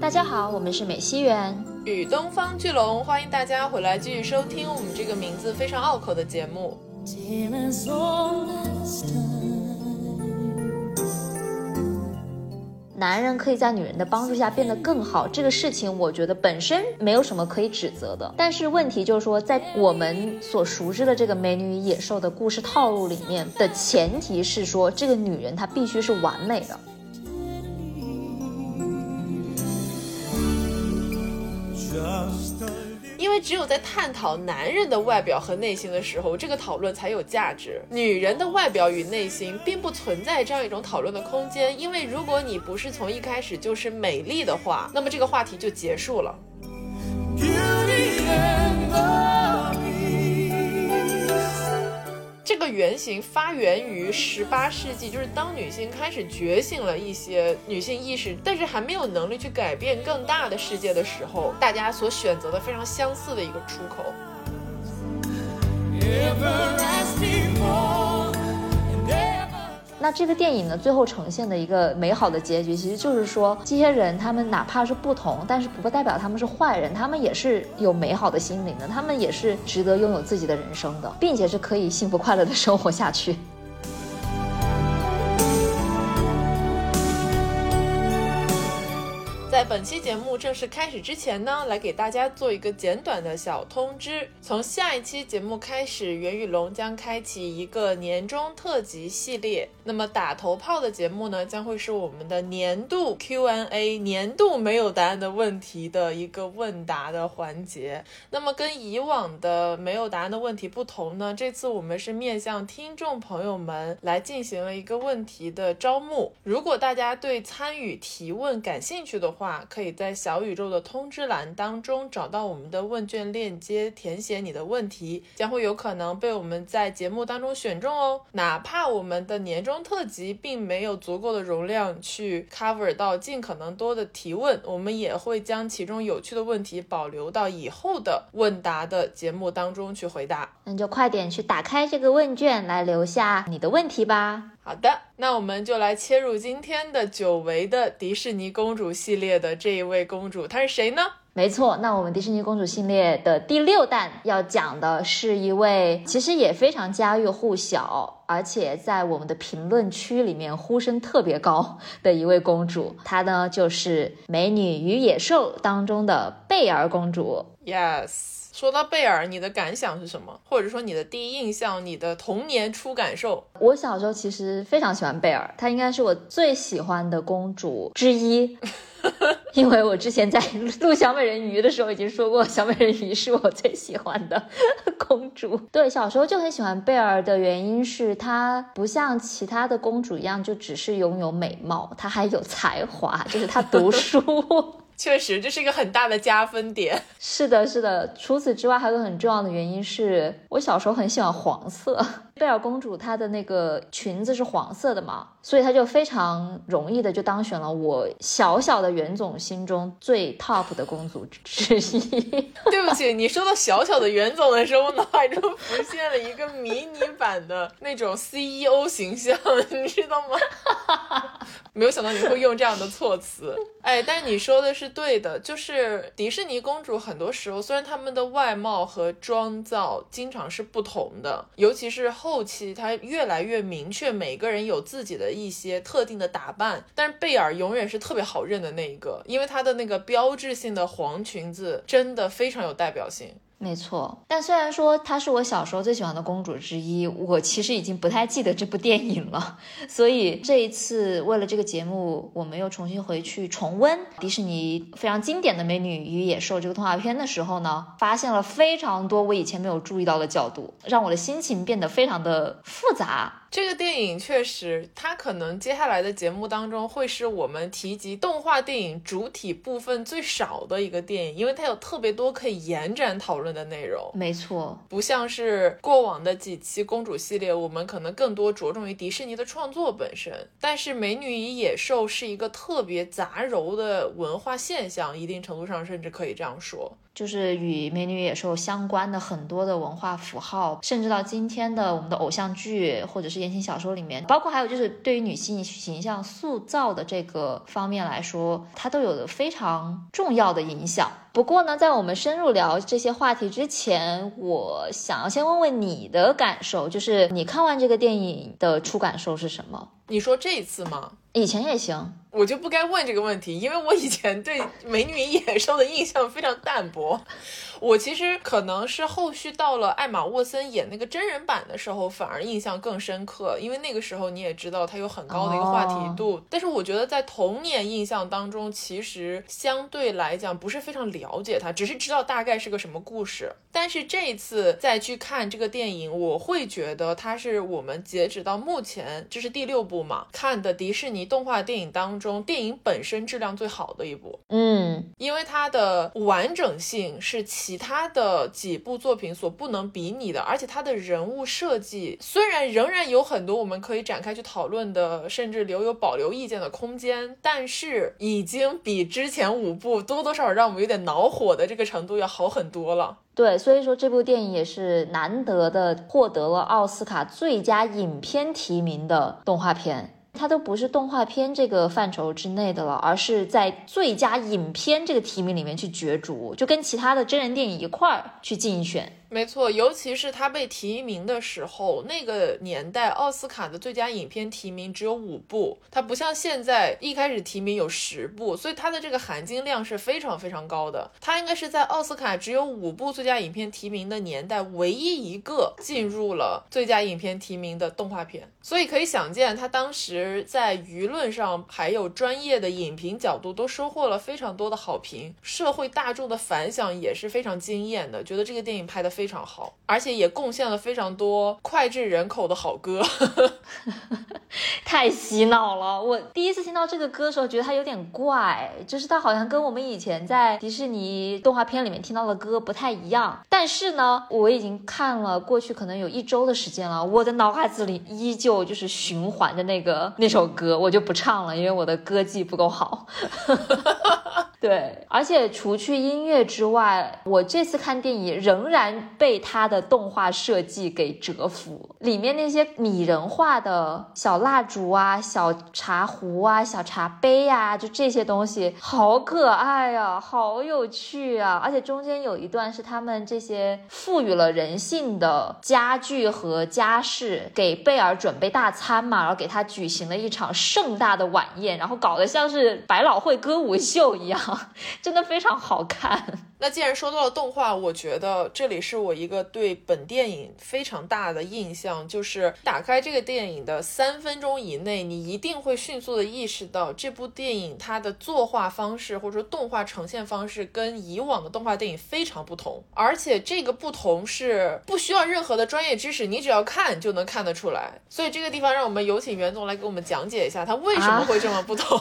大家好，我们是美西园与东方巨龙，欢迎大家回来继续收听我们这个名字非常拗口的节目。男人可以在女人的帮助下变得更好，这个事情我觉得本身没有什么可以指责的。但是问题就是说，在我们所熟知的这个美女与野兽的故事套路里面的前提是说，这个女人她必须是完美的。因为只有在探讨男人的外表和内心的时候，这个讨论才有价值。女人的外表与内心并不存在这样一种讨论的空间，因为如果你不是从一开始就是美丽的话，那么这个话题就结束了。这个原型发源于十八世纪，就是当女性开始觉醒了一些女性意识，但是还没有能力去改变更大的世界的时候，大家所选择的非常相似的一个出口。那这个电影呢，最后呈现的一个美好的结局，其实就是说，这些人他们哪怕是不同，但是不代表他们是坏人，他们也是有美好的心灵的，他们也是值得拥有自己的人生的，并且是可以幸福快乐的生活下去。在本期节目正式开始之前呢，来给大家做一个简短的小通知。从下一期节目开始，袁宇龙将开启一个年终特辑系列。那么打头炮的节目呢，将会是我们的年度 Q&A，年度没有答案的问题的一个问答的环节。那么跟以往的没有答案的问题不同呢，这次我们是面向听众朋友们来进行了一个问题的招募。如果大家对参与提问感兴趣的话，话可以在小宇宙的通知栏当中找到我们的问卷链接，填写你的问题，将会有可能被我们在节目当中选中哦。哪怕我们的年终特辑并没有足够的容量去 cover 到尽可能多的提问，我们也会将其中有趣的问题保留到以后的问答的节目当中去回答。那就快点去打开这个问卷，来留下你的问题吧。好的，那我们就来切入今天的久违的迪士尼公主系列的这一位公主，她是谁呢？没错，那我们迪士尼公主系列的第六弹要讲的是一位其实也非常家喻户晓，而且在我们的评论区里面呼声特别高的一位公主，她呢就是《美女与野兽》当中的贝儿公主。Yes。说到贝尔，你的感想是什么？或者说你的第一印象，你的童年初感受？我小时候其实非常喜欢贝尔，她应该是我最喜欢的公主之一。因为我之前在录小美人鱼的时候已经说过，小美人鱼是我最喜欢的 公主。对，小时候就很喜欢贝尔的原因是她不像其他的公主一样，就只是拥有美貌，她还有才华，就是她读书。确实，这是一个很大的加分点。是的，是的。除此之外，还有个很重要的原因是我小时候很喜欢黄色。贝尔公主她的那个裙子是黄色的嘛，所以她就非常容易的就当选了我小小的袁总心中最 top 的公主之一。对不起，你说到小小的袁总的时候，我脑海中浮现了一个迷你版的那种 CEO 形象，你知道吗？没有想到你会用这样的措辞。哎，但你说的是对的，就是迪士尼公主很多时候虽然她们的外貌和妆造经常是不同的，尤其是后。期她越来越明确，每个人有自己的一些特定的打扮，但是贝尔永远是特别好认的那一个，因为她的那个标志性的黄裙子真的非常有代表性。没错，但虽然说她是我小时候最喜欢的公主之一，我其实已经不太记得这部电影了。所以这一次为了这个节目，我们又重新回去重温迪士尼非常经典的《美女与野兽》这个动画片的时候呢，发现了非常多我以前没有注意到的角度，让我的心情变得非常的复杂。这个电影确实，它可能接下来的节目当中会是我们提及动画电影主体部分最少的一个电影，因为它有特别多可以延展讨论的内容。没错，不像是过往的几期公主系列，我们可能更多着重于迪士尼的创作本身。但是《美女与野兽》是一个特别杂糅的文化现象，一定程度上甚至可以这样说。就是与《美女野兽》相关的很多的文化符号，甚至到今天的我们的偶像剧或者是言情小说里面，包括还有就是对于女性形象塑造的这个方面来说，它都有着非常重要的影响。不过呢，在我们深入聊这些话题之前，我想要先问问你的感受，就是你看完这个电影的初感受是什么？你说这一次吗？以前也行。我就不该问这个问题，因为我以前对《美女与野兽》的印象非常淡薄。我其实可能是后续到了艾玛沃森演那个真人版的时候，反而印象更深刻，因为那个时候你也知道它有很高的一个话题度。但是我觉得在童年印象当中，其实相对来讲不是非常了解它，只是知道大概是个什么故事。但是这一次再去看这个电影，我会觉得它是我们截止到目前，这是第六部嘛，看的迪士尼动画电影当中电影本身质量最好的一部。嗯，因为它的完整性是其他的几部作品所不能比拟的，而且它的人物设计虽然仍然有很多我们可以展开去讨论的，甚至留有保留意见的空间，但是已经比之前五部多多少少让我们有点恼火的这个程度要好很多了。对，所以说这部电影也是难得的获得了奥斯卡最佳影片提名的动画片。它都不是动画片这个范畴之内的了，而是在最佳影片这个提名里面去角逐，就跟其他的真人电影一块儿去竞选。没错，尤其是他被提名的时候，那个年代奥斯卡的最佳影片提名只有五部，它不像现在一开始提名有十部，所以它的这个含金量是非常非常高的。它应该是在奥斯卡只有五部最佳影片提名的年代，唯一一个进入了最佳影片提名的动画片。所以可以想见，他当时在舆论上还有专业的影评角度都收获了非常多的好评，社会大众的反响也是非常惊艳的，觉得这个电影拍的非非常好，而且也贡献了非常多脍炙人口的好歌，太洗脑了。我第一次听到这个歌的时候，觉得它有点怪，就是它好像跟我们以前在迪士尼动画片里面听到的歌不太一样。但是呢，我已经看了过去可能有一周的时间了，我的脑海子里依旧。就是循环着那个那首歌，我就不唱了，因为我的歌技不够好。对，而且除去音乐之外，我这次看电影仍然被他的动画设计给折服。里面那些拟人化的小蜡烛啊、小茶壶啊、小茶杯啊，就这些东西，好可爱呀，好有趣啊！而且中间有一段是他们这些赋予了人性的家具和家饰给贝尔准备大餐嘛，然后给他举行了一场盛大的晚宴，然后搞得像是百老汇歌舞秀一样。真的非常好看。那既然说到了动画，我觉得这里是我一个对本电影非常大的印象，就是打开这个电影的三分钟以内，你一定会迅速的意识到这部电影它的作画方式或者说动画呈现方式跟以往的动画电影非常不同，而且这个不同是不需要任何的专业知识，你只要看就能看得出来。所以这个地方让我们有请袁总来给我们讲解一下，他为什么会这么不同。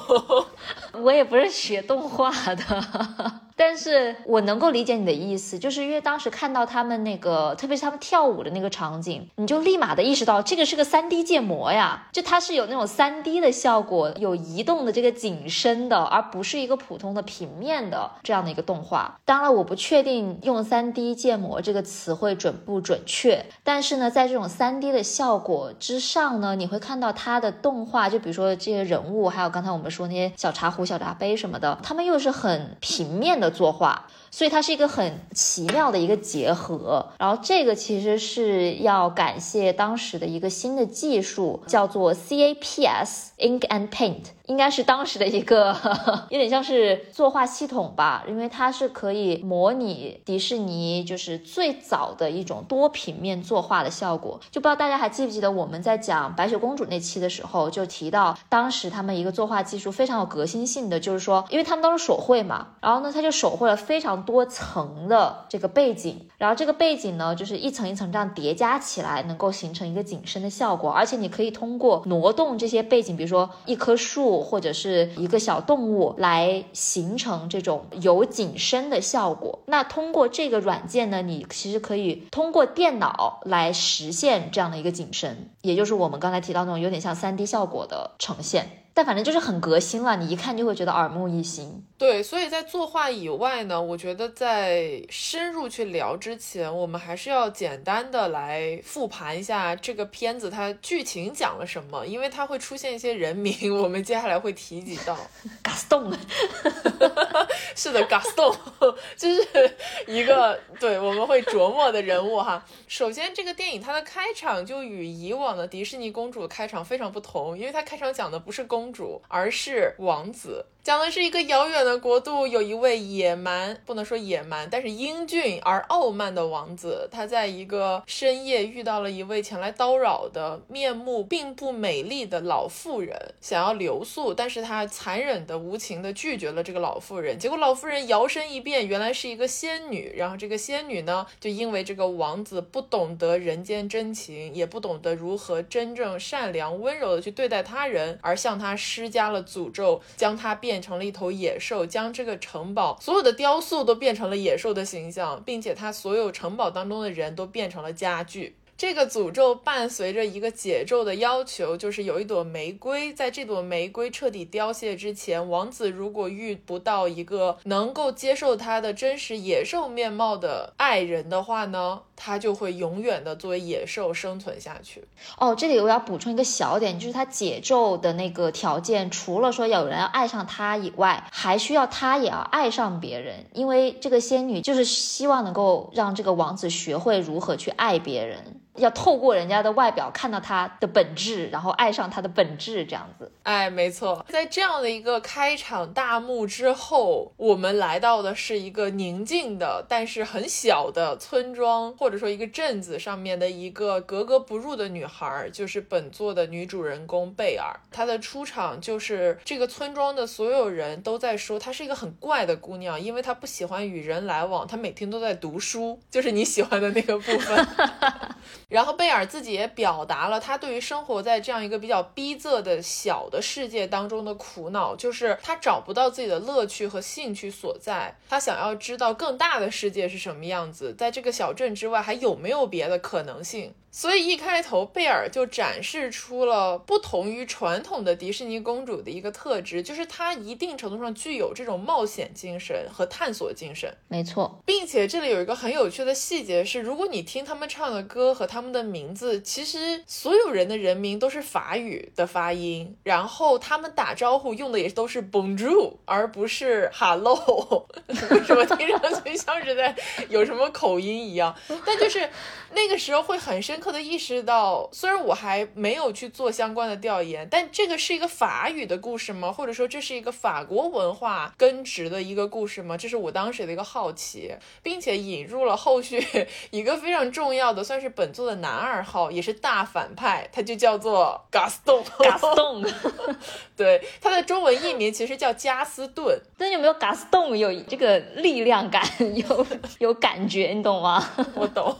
我也不是学动画的。但是我能够理解你的意思，就是因为当时看到他们那个，特别是他们跳舞的那个场景，你就立马的意识到这个是个三 D 建模呀，就它是有那种三 D 的效果，有移动的这个景深的，而不是一个普通的平面的这样的一个动画。当然，我不确定用三 D 建模这个词汇准不准确，但是呢，在这种三 D 的效果之上呢，你会看到它的动画，就比如说这些人物，还有刚才我们说那些小茶壶、小茶杯什么的，他们又是很平面的。作画，所以它是一个很奇妙的一个结合。然后这个其实是要感谢当时的一个新的技术，叫做 CAPS（Ink and Paint）。应该是当时的一个 有点像是作画系统吧，因为它是可以模拟迪士尼就是最早的一种多平面作画的效果。就不知道大家还记不记得我们在讲白雪公主那期的时候，就提到当时他们一个作画技术非常有革新性的，就是说，因为他们都是手绘嘛，然后呢，他就手绘了非常多层的这个背景，然后这个背景呢，就是一层一层这样叠加起来，能够形成一个景深的效果，而且你可以通过挪动这些背景，比如说一棵树。或者是一个小动物来形成这种有景深的效果。那通过这个软件呢，你其实可以通过电脑来实现这样的一个景深，也就是我们刚才提到那种有点像三 D 效果的呈现。但反正就是很革新了，你一看就会觉得耳目一新。对，所以在作画以外呢，我觉得在深入去聊之前，我们还是要简单的来复盘一下这个片子它剧情讲了什么，因为它会出现一些人名，我们接下来会提及到。Gaston，是的，Gaston，就是一个对我们会琢磨的人物哈。首先，这个电影它的开场就与以往的迪士尼公主开场非常不同，因为它开场讲的不是公主，而是王子。讲的是一个遥远的国度，有一位野蛮，不能说野蛮，但是英俊而傲慢的王子。他在一个深夜遇到了一位前来叨扰的、面目并不美丽的老妇人，想要留宿，但是他残忍的、无情的拒绝了这个老妇人。结果老妇人摇身一变，原来是一个仙女。然后这个仙女呢，就因为这个王子不懂得人间真情，也不懂得如何真正善良温柔的去对待他人，而向他施加了诅咒，将他变。变成了一头野兽，将这个城堡所有的雕塑都变成了野兽的形象，并且他所有城堡当中的人都变成了家具。这个诅咒伴随着一个解咒的要求，就是有一朵玫瑰，在这朵玫瑰彻底凋谢之前，王子如果遇不到一个能够接受他的真实野兽面貌的爱人的话呢？他就会永远的作为野兽生存下去。哦，这里我要补充一个小点，就是他解咒的那个条件，除了说有人要爱上他以外，还需要他也要爱上别人，因为这个仙女就是希望能够让这个王子学会如何去爱别人。要透过人家的外表看到他的本质，然后爱上他的本质，这样子。哎，没错，在这样的一个开场大幕之后，我们来到的是一个宁静的，但是很小的村庄，或者说一个镇子上面的一个格格不入的女孩，就是本作的女主人公贝尔。她的出场就是这个村庄的所有人都在说她是一个很怪的姑娘，因为她不喜欢与人来往，她每天都在读书，就是你喜欢的那个部分。然后贝尔自己也表达了他对于生活在这样一个比较逼仄的小的世界当中的苦恼，就是他找不到自己的乐趣和兴趣所在。他想要知道更大的世界是什么样子，在这个小镇之外还有没有别的可能性。所以一开头，贝尔就展示出了不同于传统的迪士尼公主的一个特质，就是她一定程度上具有这种冒险精神和探索精神。没错，并且这里有一个很有趣的细节是，如果你听他们唱的歌和他们的名字，其实所有人的人名都是法语的发音，然后他们打招呼用的也都是 Bonjour，而不是 Hello。为什么听上去像是在有什么口音一样？但就是那个时候会很深。刻的意识到，虽然我还没有去做相关的调研，但这个是一个法语的故事吗？或者说这是一个法国文化根植的一个故事吗？这是我当时的一个好奇，并且引入了后续 一个非常重要的，算是本作的男二号，也是大反派，他就叫做 Gaston。Gaston，对，他的中文译名其实叫加斯顿。但有没有 Gaston 有这个力量感，有有感觉，你懂吗？我懂。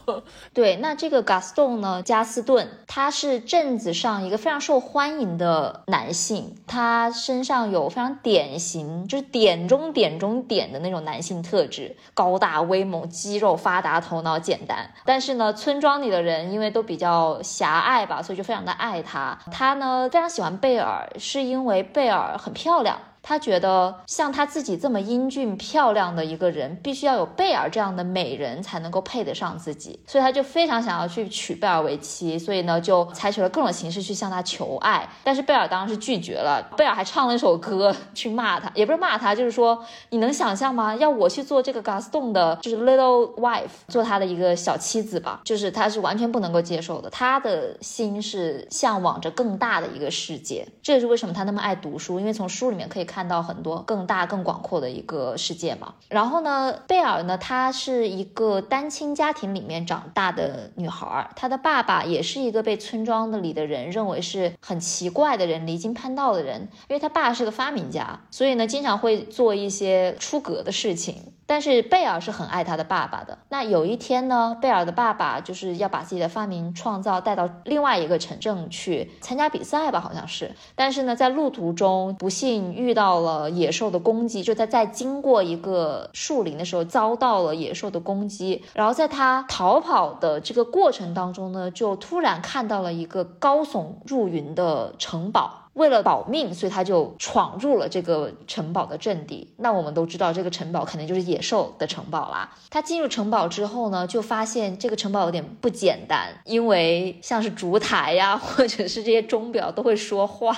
对，那这个 Gaston。呢，加斯顿，他是镇子上一个非常受欢迎的男性，他身上有非常典型，就是点中点中点的那种男性特质，高大威猛，肌肉发达，头脑简单。但是呢，村庄里的人因为都比较狭隘吧，所以就非常的爱他。他呢，非常喜欢贝尔，是因为贝尔很漂亮。他觉得像他自己这么英俊漂亮的一个人，必须要有贝尔这样的美人才能够配得上自己，所以他就非常想要去娶贝尔为妻，所以呢就采取了各种形式去向他求爱，但是贝尔当然是拒绝了。贝尔还唱了一首歌去骂他，也不是骂他，就是说你能想象吗？要我去做这个 Gaston 的，就是 little wife，做他的一个小妻子吧，就是他是完全不能够接受的。他的心是向往着更大的一个世界，这也是为什么他那么爱读书，因为从书里面可以。看到很多更大、更广阔的一个世界嘛。然后呢，贝尔呢，她是一个单亲家庭里面长大的女孩，她的爸爸也是一个被村庄的里的人认为是很奇怪的人、离经叛道的人，因为他爸是个发明家，所以呢，经常会做一些出格的事情。但是贝尔是很爱他的爸爸的。那有一天呢，贝尔的爸爸就是要把自己的发明创造带到另外一个城镇去参加比赛吧，好像是。但是呢，在路途中不幸遇到了野兽的攻击，就在在经过一个树林的时候遭到了野兽的攻击。然后在他逃跑的这个过程当中呢，就突然看到了一个高耸入云的城堡。为了保命，所以他就闯入了这个城堡的阵地。那我们都知道，这个城堡肯定就是野兽的城堡啦。他进入城堡之后呢，就发现这个城堡有点不简单，因为像是烛台呀，或者是这些钟表都会说话。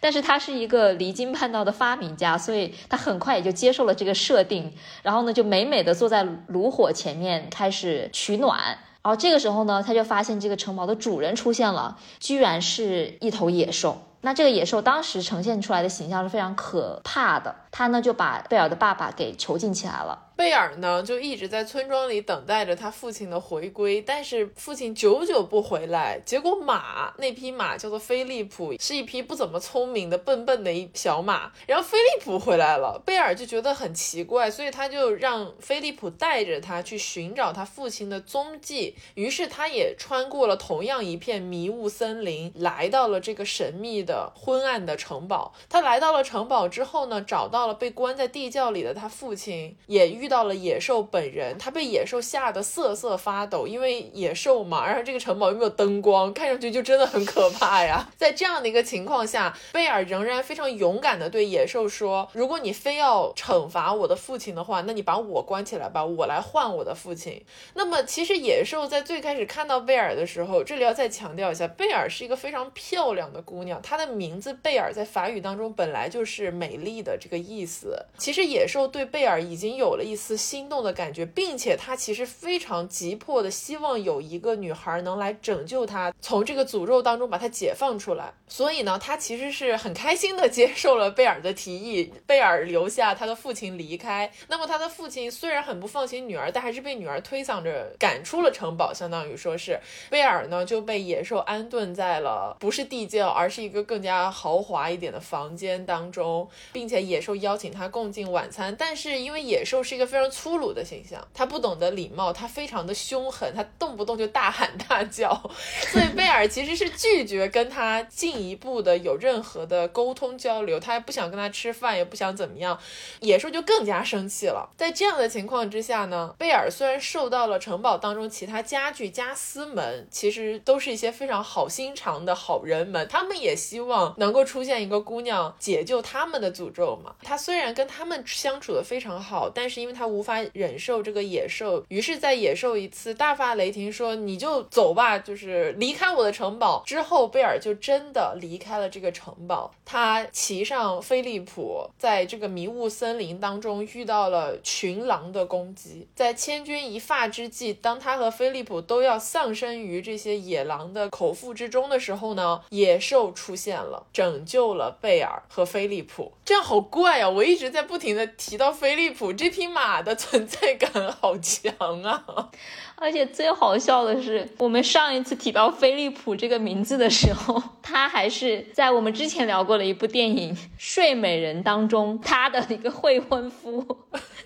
但是他是一个离经叛道的发明家，所以他很快也就接受了这个设定，然后呢，就美美的坐在炉火前面开始取暖。然后这个时候呢，他就发现这个城堡的主人出现了，居然是一头野兽。那这个野兽当时呈现出来的形象是非常可怕的，他呢就把贝尔的爸爸给囚禁起来了。贝尔呢，就一直在村庄里等待着他父亲的回归，但是父亲久久不回来。结果马那匹马叫做菲利普，是一匹不怎么聪明的、笨笨的一小马。然后菲利普回来了，贝尔就觉得很奇怪，所以他就让菲利普带着他去寻找他父亲的踪迹。于是他也穿过了同样一片迷雾森林，来到了这个神秘的昏暗的城堡。他来到了城堡之后呢，找到到了被关在地窖里的他父亲，也遇。到了野兽本人，他被野兽吓得瑟瑟发抖，因为野兽嘛，然后这个城堡又没有灯光，看上去就真的很可怕呀。在这样的一个情况下，贝尔仍然非常勇敢地对野兽说：“如果你非要惩罚我的父亲的话，那你把我关起来吧，我来换我的父亲。”那么，其实野兽在最开始看到贝尔的时候，这里要再强调一下，贝尔是一个非常漂亮的姑娘，她的名字贝尔在法语当中本来就是美丽的这个意思。其实野兽对贝尔已经有了一。丝心动的感觉，并且他其实非常急迫的希望有一个女孩能来拯救他，从这个诅咒当中把他解放出来。所以呢，他其实是很开心的接受了贝尔的提议，贝尔留下他的父亲离开。那么他的父亲虽然很不放心女儿，但还是被女儿推搡着赶出了城堡，相当于说是贝尔呢就被野兽安顿在了不是地窖，而是一个更加豪华一点的房间当中，并且野兽邀请他共进晚餐。但是因为野兽是一个非常粗鲁的形象，他不懂得礼貌，他非常的凶狠，他动不动就大喊大叫，所以贝尔其实是拒绝跟他进一步的有任何的沟通交流，他也不想跟他吃饭，也不想怎么样。野兽就更加生气了。在这样的情况之下呢，贝尔虽然受到了城堡当中其他家具家私们，其实都是一些非常好心肠的好人们，他们也希望能够出现一个姑娘解救他们的诅咒嘛。他虽然跟他们相处的非常好，但是因为他。无法忍受这个野兽，于是，在野兽一次大发雷霆说：“你就走吧，就是离开我的城堡。”之后，贝尔就真的离开了这个城堡。他骑上飞利浦，在这个迷雾森林当中遇到了群狼的攻击。在千钧一发之际，当他和飞利浦都要丧生于这些野狼的口腹之中的时候呢，野兽出现了，拯救了贝尔和飞利浦。这样好怪！我一直在不停的提到飞利浦这匹马。的存在感好强啊！而且最好笑的是，我们上一次提到飞利浦这个名字的时候，他还是在我们之前聊过的一部电影《睡美人》当中，他的一个未婚夫。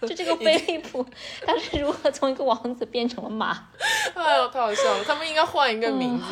就这个飞利浦，他是如何从一个王子变成了马？哎呦，太好笑了！他们应该换一个名字。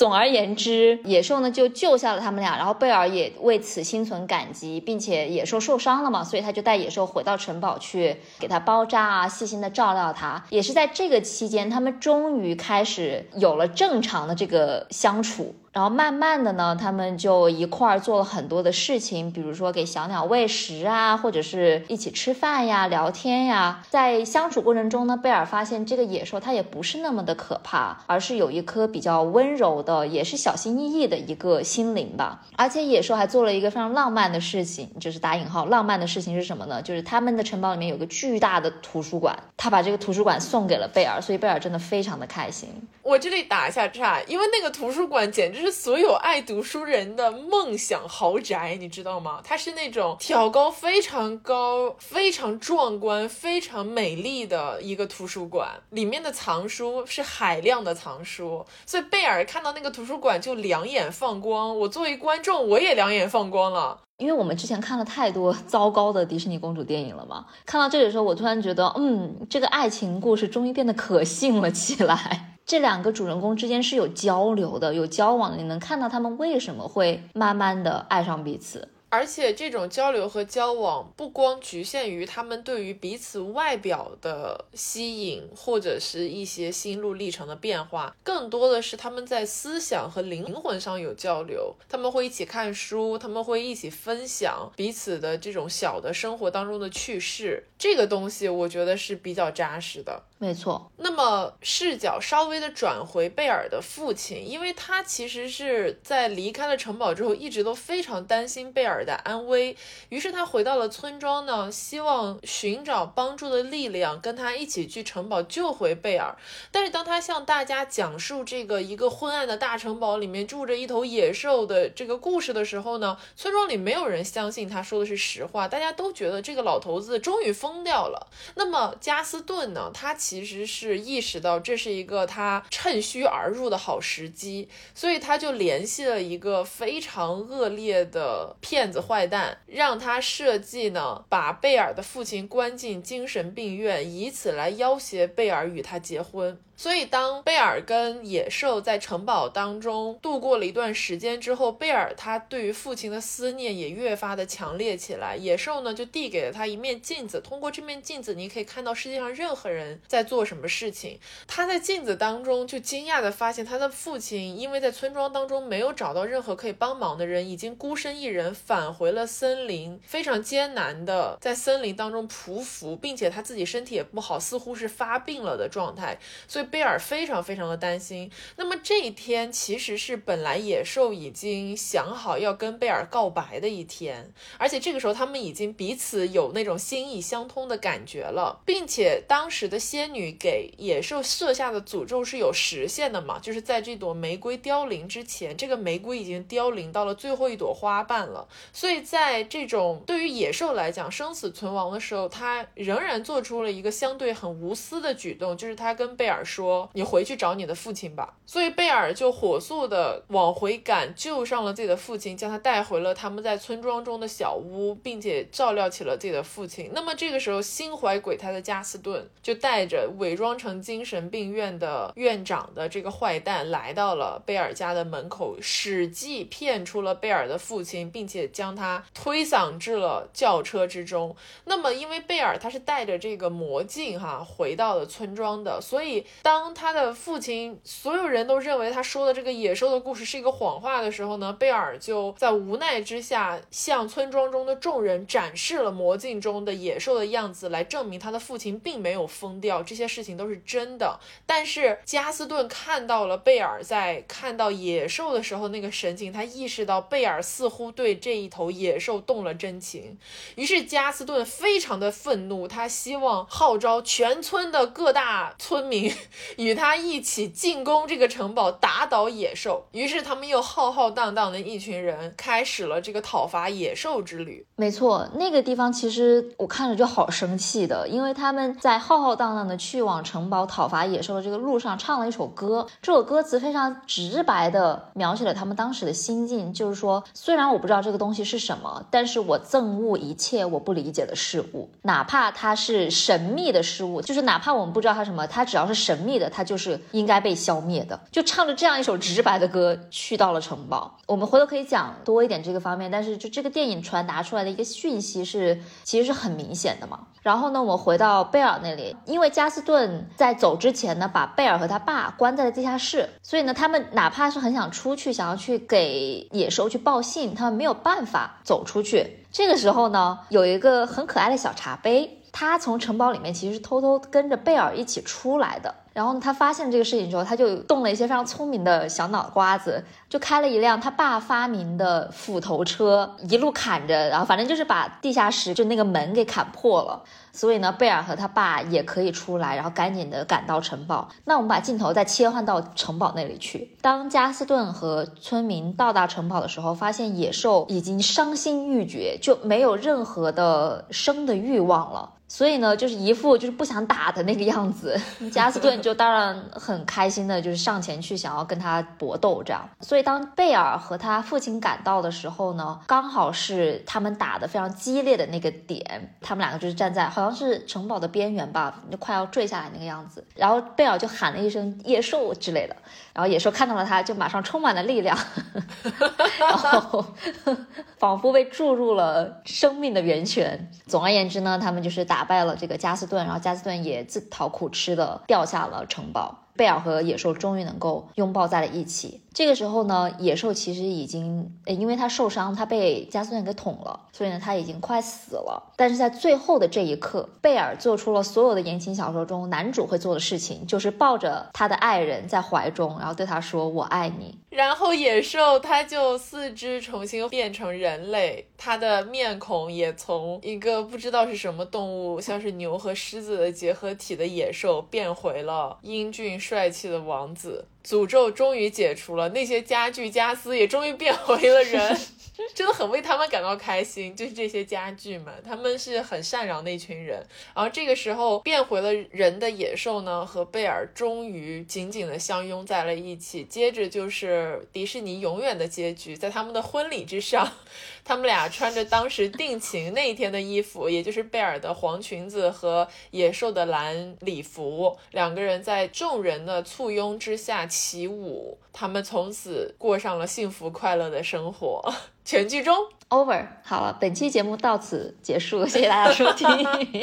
总而言之，野兽呢就救下了他们俩，然后贝尔也为此心存感激，并且野兽受伤了嘛，所以他就带野兽回到城堡去给他包扎啊，细心的照料他。也是在这个期间，他们终于开始有了正常的这个相处。然后慢慢的呢，他们就一块儿做了很多的事情，比如说给小鸟喂食啊，或者是一起吃饭呀、聊天呀。在相处过程中呢，贝尔发现这个野兽它也不是那么的可怕，而是有一颗比较温柔的，呃也是小心翼翼的一个心灵吧。而且野兽还做了一个非常浪漫的事情，就是打引号浪漫的事情是什么呢？就是他们的城堡里面有个巨大的图书馆，他把这个图书馆送给了贝尔，所以贝尔真的非常的开心。我这里打一下岔，因为那个图书馆简直。是所有爱读书人的梦想豪宅，你知道吗？它是那种挑高非常高、非常壮观、非常美丽的一个图书馆，里面的藏书是海量的藏书，所以贝尔看到那个图书馆就两眼放光。我作为观众，我也两眼放光了，因为我们之前看了太多糟糕的迪士尼公主电影了嘛。看到这里的时候，我突然觉得，嗯，这个爱情故事终于变得可信了起来。这两个主人公之间是有交流的，有交往的，你能看到他们为什么会慢慢的爱上彼此。而且这种交流和交往不光局限于他们对于彼此外表的吸引，或者是一些心路历程的变化，更多的是他们在思想和灵魂上有交流。他们会一起看书，他们会一起分享彼此的这种小的生活当中的趣事。这个东西我觉得是比较扎实的。没错，那么视角稍微的转回贝尔的父亲，因为他其实是在离开了城堡之后，一直都非常担心贝尔的安危，于是他回到了村庄呢，希望寻找帮助的力量，跟他一起去城堡救回贝尔。但是当他向大家讲述这个一个昏暗的大城堡里面住着一头野兽的这个故事的时候呢，村庄里没有人相信他说的是实话，大家都觉得这个老头子终于疯掉了。那么加斯顿呢，他。其实是意识到这是一个他趁虚而入的好时机，所以他就联系了一个非常恶劣的骗子坏蛋，让他设计呢把贝尔的父亲关进精神病院，以此来要挟贝尔与他结婚。所以，当贝尔跟野兽在城堡当中度过了一段时间之后，贝尔他对于父亲的思念也越发的强烈起来。野兽呢，就递给了他一面镜子，通过这面镜子，你可以看到世界上任何人在做什么事情。他在镜子当中就惊讶的发现，他的父亲因为在村庄当中没有找到任何可以帮忙的人，已经孤身一人返回了森林，非常艰难的在森林当中匍匐，并且他自己身体也不好，似乎是发病了的状态。所以。贝尔非常非常的担心。那么这一天其实是本来野兽已经想好要跟贝尔告白的一天，而且这个时候他们已经彼此有那种心意相通的感觉了，并且当时的仙女给野兽设下的诅咒是有实现的嘛？就是在这朵玫瑰凋零之前，这个玫瑰已经凋零到了最后一朵花瓣了。所以在这种对于野兽来讲生死存亡的时候，他仍然做出了一个相对很无私的举动，就是他跟贝尔说。说你回去找你的父亲吧，所以贝尔就火速的往回赶，救上了自己的父亲，将他带回了他们在村庄中的小屋，并且照料起了自己的父亲。那么这个时候，心怀鬼胎的加斯顿就带着伪装成精神病院的院长的这个坏蛋，来到了贝尔家的门口，使计骗出了贝尔的父亲，并且将他推搡至了轿车之中。那么因为贝尔他是带着这个魔镜哈回到了村庄的，所以。当他的父亲，所有人都认为他说的这个野兽的故事是一个谎话的时候呢，贝尔就在无奈之下向村庄中的众人展示了魔镜中的野兽的样子，来证明他的父亲并没有疯掉，这些事情都是真的。但是加斯顿看到了贝尔在看到野兽的时候那个神情，他意识到贝尔似乎对这一头野兽动了真情，于是加斯顿非常的愤怒，他希望号召全村的各大村民。与他一起进攻这个城堡，打倒野兽。于是他们又浩浩荡荡的一群人开始了这个讨伐野兽之旅。没错，那个地方其实我看着就好生气的，因为他们在浩浩荡荡的去往城堡讨伐野兽的这个路上唱了一首歌。这首歌词非常直白的描写了他们当时的心境，就是说，虽然我不知道这个东西是什么，但是我憎恶一切我不理解的事物，哪怕它是神秘的事物，就是哪怕我们不知道它什么，它只要是神。神秘的，他就是应该被消灭的。就唱着这样一首直白的歌，去到了城堡。我们回头可以讲多一点这个方面，但是就这个电影传达出来的一个讯息是，其实是很明显的嘛。然后呢，我回到贝尔那里，因为加斯顿在走之前呢，把贝尔和他爸关在了地下室，所以呢，他们哪怕是很想出去，想要去给野兽去报信，他们没有办法走出去。这个时候呢，有一个很可爱的小茶杯，他从城堡里面其实偷偷跟着贝尔一起出来的。然后呢，他发现这个事情之后，他就动了一些非常聪明的小脑瓜子，就开了一辆他爸发明的斧头车，一路砍着，然后反正就是把地下室就那个门给砍破了。所以呢，贝尔和他爸也可以出来，然后赶紧的赶到城堡。那我们把镜头再切换到城堡那里去。当加斯顿和村民到达城堡的时候，发现野兽已经伤心欲绝，就没有任何的生的欲望了。所以呢，就是一副就是不想打的那个样子。加斯顿就当然很开心的，就是上前去想要跟他搏斗这样。所以当贝尔和他父亲赶到的时候呢，刚好是他们打的非常激烈的那个点，他们两个就是站在好像是城堡的边缘吧，就快要坠下来那个样子。然后贝尔就喊了一声“野兽”之类的，然后野兽看到了他，就马上充满了力量，然后仿佛被注入了生命的源泉。总而言之呢，他们就是打败了这个加斯顿，然后加斯顿也自讨苦吃的掉下了城堡。贝尔和野兽终于能够拥抱在了一起。这个时候呢，野兽其实已经，因为他受伤，他被加斯顿给捅了，所以呢，他已经快死了。但是在最后的这一刻，贝尔做出了所有的言情小说中男主会做的事情，就是抱着他的爱人在怀中，然后对他说：“我爱你。”然后野兽他就四肢重新变成人类，他的面孔也从一个不知道是什么动物，像是牛和狮子的结合体的野兽，变回了英俊帅气的王子。诅咒终于解除了，那些家具家私也终于变回了人。真的很为他们感到开心，就是这些家具们，他们是很善良的一群人。然后这个时候变回了人的野兽呢，和贝尔终于紧紧的相拥在了一起。接着就是迪士尼永远的结局，在他们的婚礼之上，他们俩穿着当时定情那一天的衣服，也就是贝尔的黄裙子和野兽的蓝礼服，两个人在众人的簇拥之下起舞。他们从此过上了幸福快乐的生活。全剧终，over。好了，本期节目到此结束，谢谢大家收听。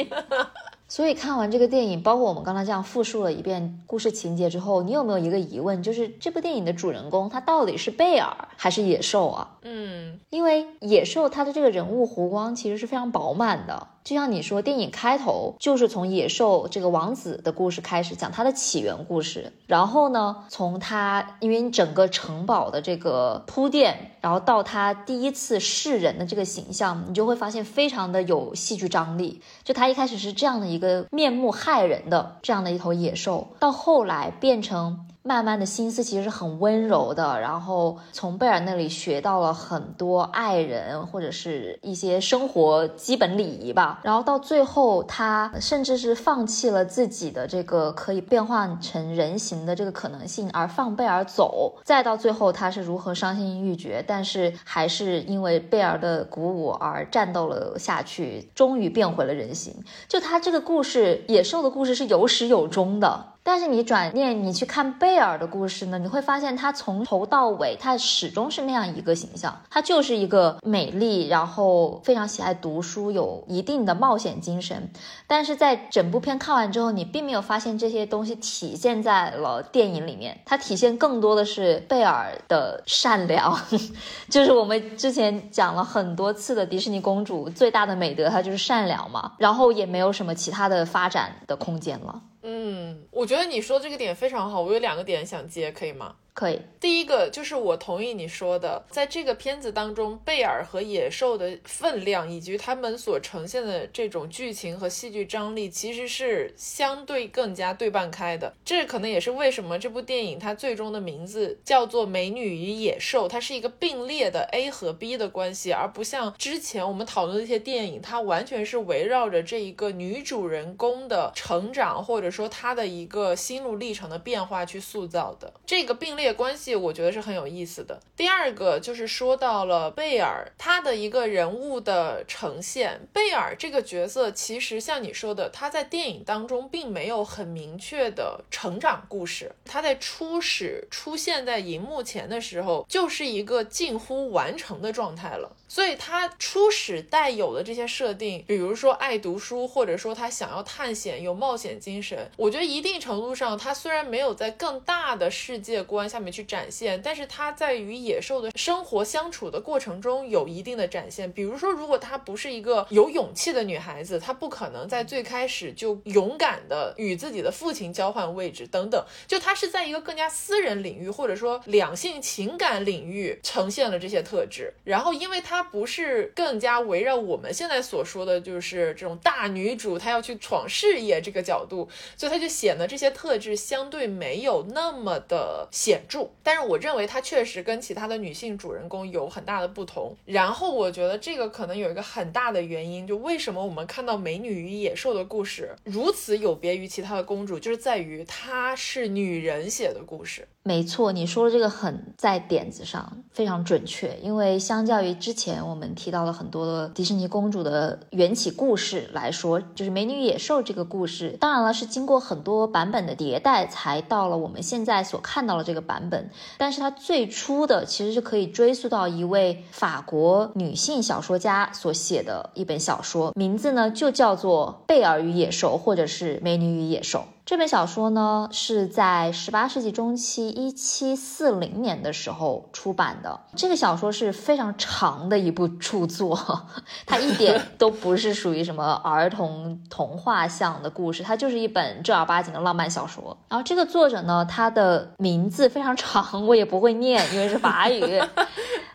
所以看完这个电影，包括我们刚才这样复述了一遍故事情节之后，你有没有一个疑问，就是这部电影的主人公他到底是贝尔还是野兽啊？嗯，因为野兽他的这个人物弧光其实是非常饱满的。就像你说，电影开头就是从野兽这个王子的故事开始讲他的起源故事，然后呢，从他因为整个城堡的这个铺垫，然后到他第一次示人的这个形象，你就会发现非常的有戏剧张力。就他一开始是这样的一个面目骇人的这样的一头野兽，到后来变成。慢慢的心思其实是很温柔的，然后从贝尔那里学到了很多爱人或者是一些生活基本礼仪吧，然后到最后他甚至是放弃了自己的这个可以变换成人形的这个可能性，而放贝尔走，再到最后他是如何伤心欲绝，但是还是因为贝尔的鼓舞而战斗了下去，终于变回了人形。就他这个故事，野兽的故事是有始有终的。但是你转念你去看贝尔的故事呢，你会发现他从头到尾，他始终是那样一个形象，他就是一个美丽，然后非常喜爱读书，有一定的冒险精神。但是在整部片看完之后，你并没有发现这些东西体现在了电影里面，它体现更多的是贝尔的善良，就是我们之前讲了很多次的迪士尼公主最大的美德，她就是善良嘛，然后也没有什么其他的发展的空间了。嗯，我觉得你说这个点非常好，我有两个点想接，可以吗？可以，第一个就是我同意你说的，在这个片子当中，贝尔和野兽的分量以及他们所呈现的这种剧情和戏剧张力，其实是相对更加对半开的。这可能也是为什么这部电影它最终的名字叫做《美女与野兽》，它是一个并列的 A 和 B 的关系，而不像之前我们讨论的一些电影，它完全是围绕着这一个女主人公的成长，或者说她的一个心路历程的变化去塑造的。这个并列。关系我觉得是很有意思的。第二个就是说到了贝尔他的一个人物的呈现。贝尔这个角色其实像你说的，他在电影当中并没有很明确的成长故事。他在初始出现在荧幕前的时候，就是一个近乎完成的状态了。所以他初始带有的这些设定，比如说爱读书，或者说他想要探险、有冒险精神，我觉得一定程度上，他虽然没有在更大的世界观下上面去展现，但是他在与野兽的生活相处的过程中有一定的展现。比如说，如果她不是一个有勇气的女孩子，她不可能在最开始就勇敢的与自己的父亲交换位置等等。就她是在一个更加私人领域，或者说两性情感领域呈现了这些特质。然后，因为她。不是更加围绕我们现在所说的就是这种大女主，她要去闯事业这个角度，所以她就显得这些特质相对没有那么的显著。但是我认为它确实跟其他的女性主人公有很大的不同。然后我觉得这个可能有一个很大的原因，就为什么我们看到《美女与野兽》的故事如此有别于其他的公主，就是在于它是女人写的故事。没错，你说的这个很在点子上，非常准确。因为相较于之前我们提到了很多的迪士尼公主的缘起故事来说，就是《美女与野兽》这个故事，当然了是经过很多版本的迭代，才到了我们现在所看到的这个版本。但是它最初的其实是可以追溯到一位法国女性小说家所写的一本小说，名字呢就叫做《贝尔与野兽》，或者是《美女与野兽》。这本小说呢，是在十八世纪中期，一七四零年的时候出版的。这个小说是非常长的一部著作，它一点都不是属于什么儿童童话向的故事，它就是一本正儿八经的浪漫小说。然后这个作者呢，他的名字非常长，我也不会念，因为是法语。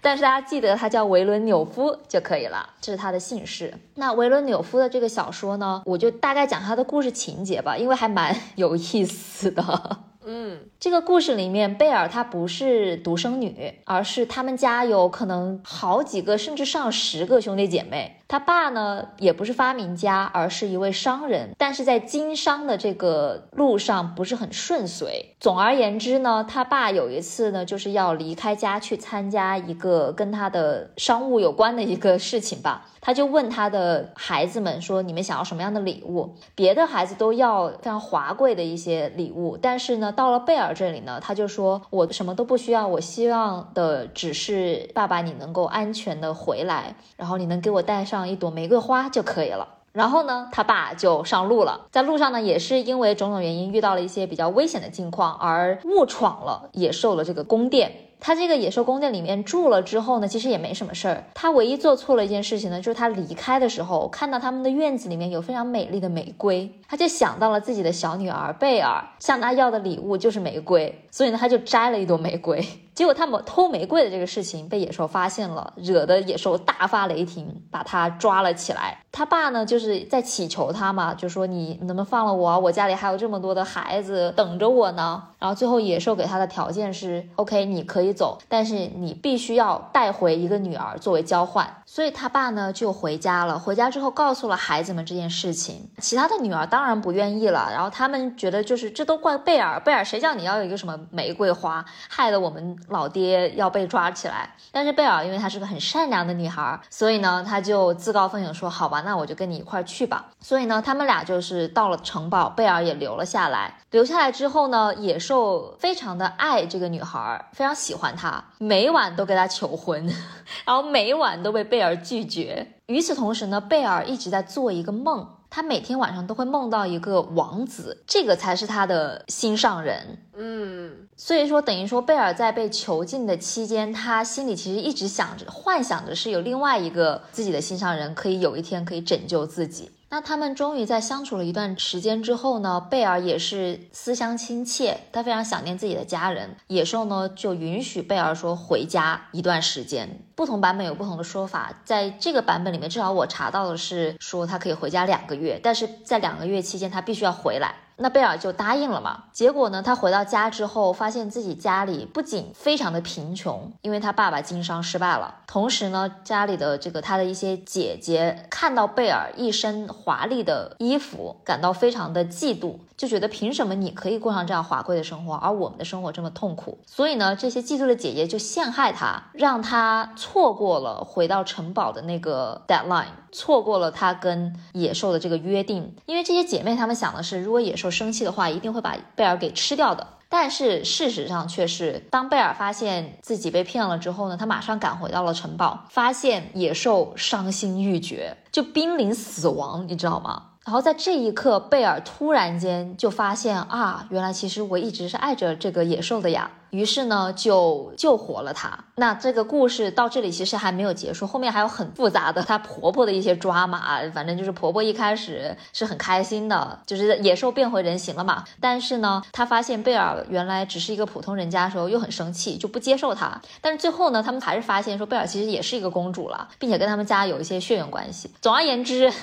但是大家记得他叫维伦纽夫就可以了，这是他的姓氏。那维伦纽夫的这个小说呢，我就大概讲他的故事情节吧，因为还蛮有意思的。嗯，这个故事里面，贝尔她不是独生女，而是他们家有可能好几个，甚至上十个兄弟姐妹。他爸呢，也不是发明家，而是一位商人，但是在经商的这个路上不是很顺遂。总而言之呢，他爸有一次呢，就是要离开家去参加一个跟他的商务有关的一个事情吧。他就问他的孩子们说：“你们想要什么样的礼物？”别的孩子都要非常华贵的一些礼物，但是呢，到了贝尔这里呢，他就说：“我什么都不需要，我希望的只是爸爸你能够安全的回来，然后你能给我带上一朵玫瑰花就可以了。”然后呢，他爸就上路了，在路上呢，也是因为种种原因遇到了一些比较危险的境况，而误闯了野兽的这个宫殿。他这个野兽宫殿里面住了之后呢，其实也没什么事儿。他唯一做错了一件事情呢，就是他离开的时候看到他们的院子里面有非常美丽的玫瑰，他就想到了自己的小女儿贝尔向他要的礼物就是玫瑰，所以呢，他就摘了一朵玫瑰。结果他们偷玫瑰的这个事情被野兽发现了，惹得野兽大发雷霆，把他抓了起来。他爸呢，就是在祈求他嘛，就说你能不能放了我？我家里还有这么多的孩子等着我呢。然后最后野兽给他的条件是，OK，你可以走，但是你必须要带回一个女儿作为交换。所以他爸呢就回家了。回家之后告诉了孩子们这件事情，其他的女儿当然不愿意了。然后他们觉得就是这都怪贝尔，贝尔谁叫你要有一个什么玫瑰花，害得我们。老爹要被抓起来，但是贝尔因为她是个很善良的女孩，所以呢，她就自告奋勇说：“好吧，那我就跟你一块去吧。”所以呢，他们俩就是到了城堡，贝尔也留了下来。留下来之后呢，野兽非常的爱这个女孩，非常喜欢她，每晚都跟她求婚，然后每晚都被贝尔拒绝。与此同时呢，贝尔一直在做一个梦。他每天晚上都会梦到一个王子，这个才是他的心上人。嗯，所以说等于说贝尔在被囚禁的期间，他心里其实一直想着、幻想着是有另外一个自己的心上人，可以有一天可以拯救自己。那他们终于在相处了一段时间之后呢，贝尔也是思乡亲切，他非常想念自己的家人。野兽呢就允许贝尔说回家一段时间。不同版本有不同的说法，在这个版本里面，至少我查到的是说他可以回家两个月，但是在两个月期间他必须要回来。那贝尔就答应了嘛。结果呢，他回到家之后，发现自己家里不仅非常的贫穷，因为他爸爸经商失败了，同时呢，家里的这个他的一些姐姐看到贝尔一身华丽的衣服，感到非常的嫉妒，就觉得凭什么你可以过上这样华贵的生活，而我们的生活这么痛苦？所以呢，这些嫉妒的姐姐就陷害他，让他错过了回到城堡的那个 deadline。错过了他跟野兽的这个约定，因为这些姐妹她们想的是，如果野兽生气的话，一定会把贝尔给吃掉的。但是事实上却是，当贝尔发现自己被骗了之后呢，他马上赶回到了城堡，发现野兽伤心欲绝，就濒临死亡，你知道吗？然后在这一刻，贝尔突然间就发现啊，原来其实我一直是爱着这个野兽的呀。于是呢，就救活了她。那这个故事到这里其实还没有结束，后面还有很复杂的她婆婆的一些抓马。反正就是婆婆一开始是很开心的，就是野兽变回人形了嘛。但是呢，她发现贝尔原来只是一个普通人家的时候，又很生气，就不接受她。但是最后呢，他们还是发现说贝尔其实也是一个公主了，并且跟他们家有一些血缘关系。总而言之，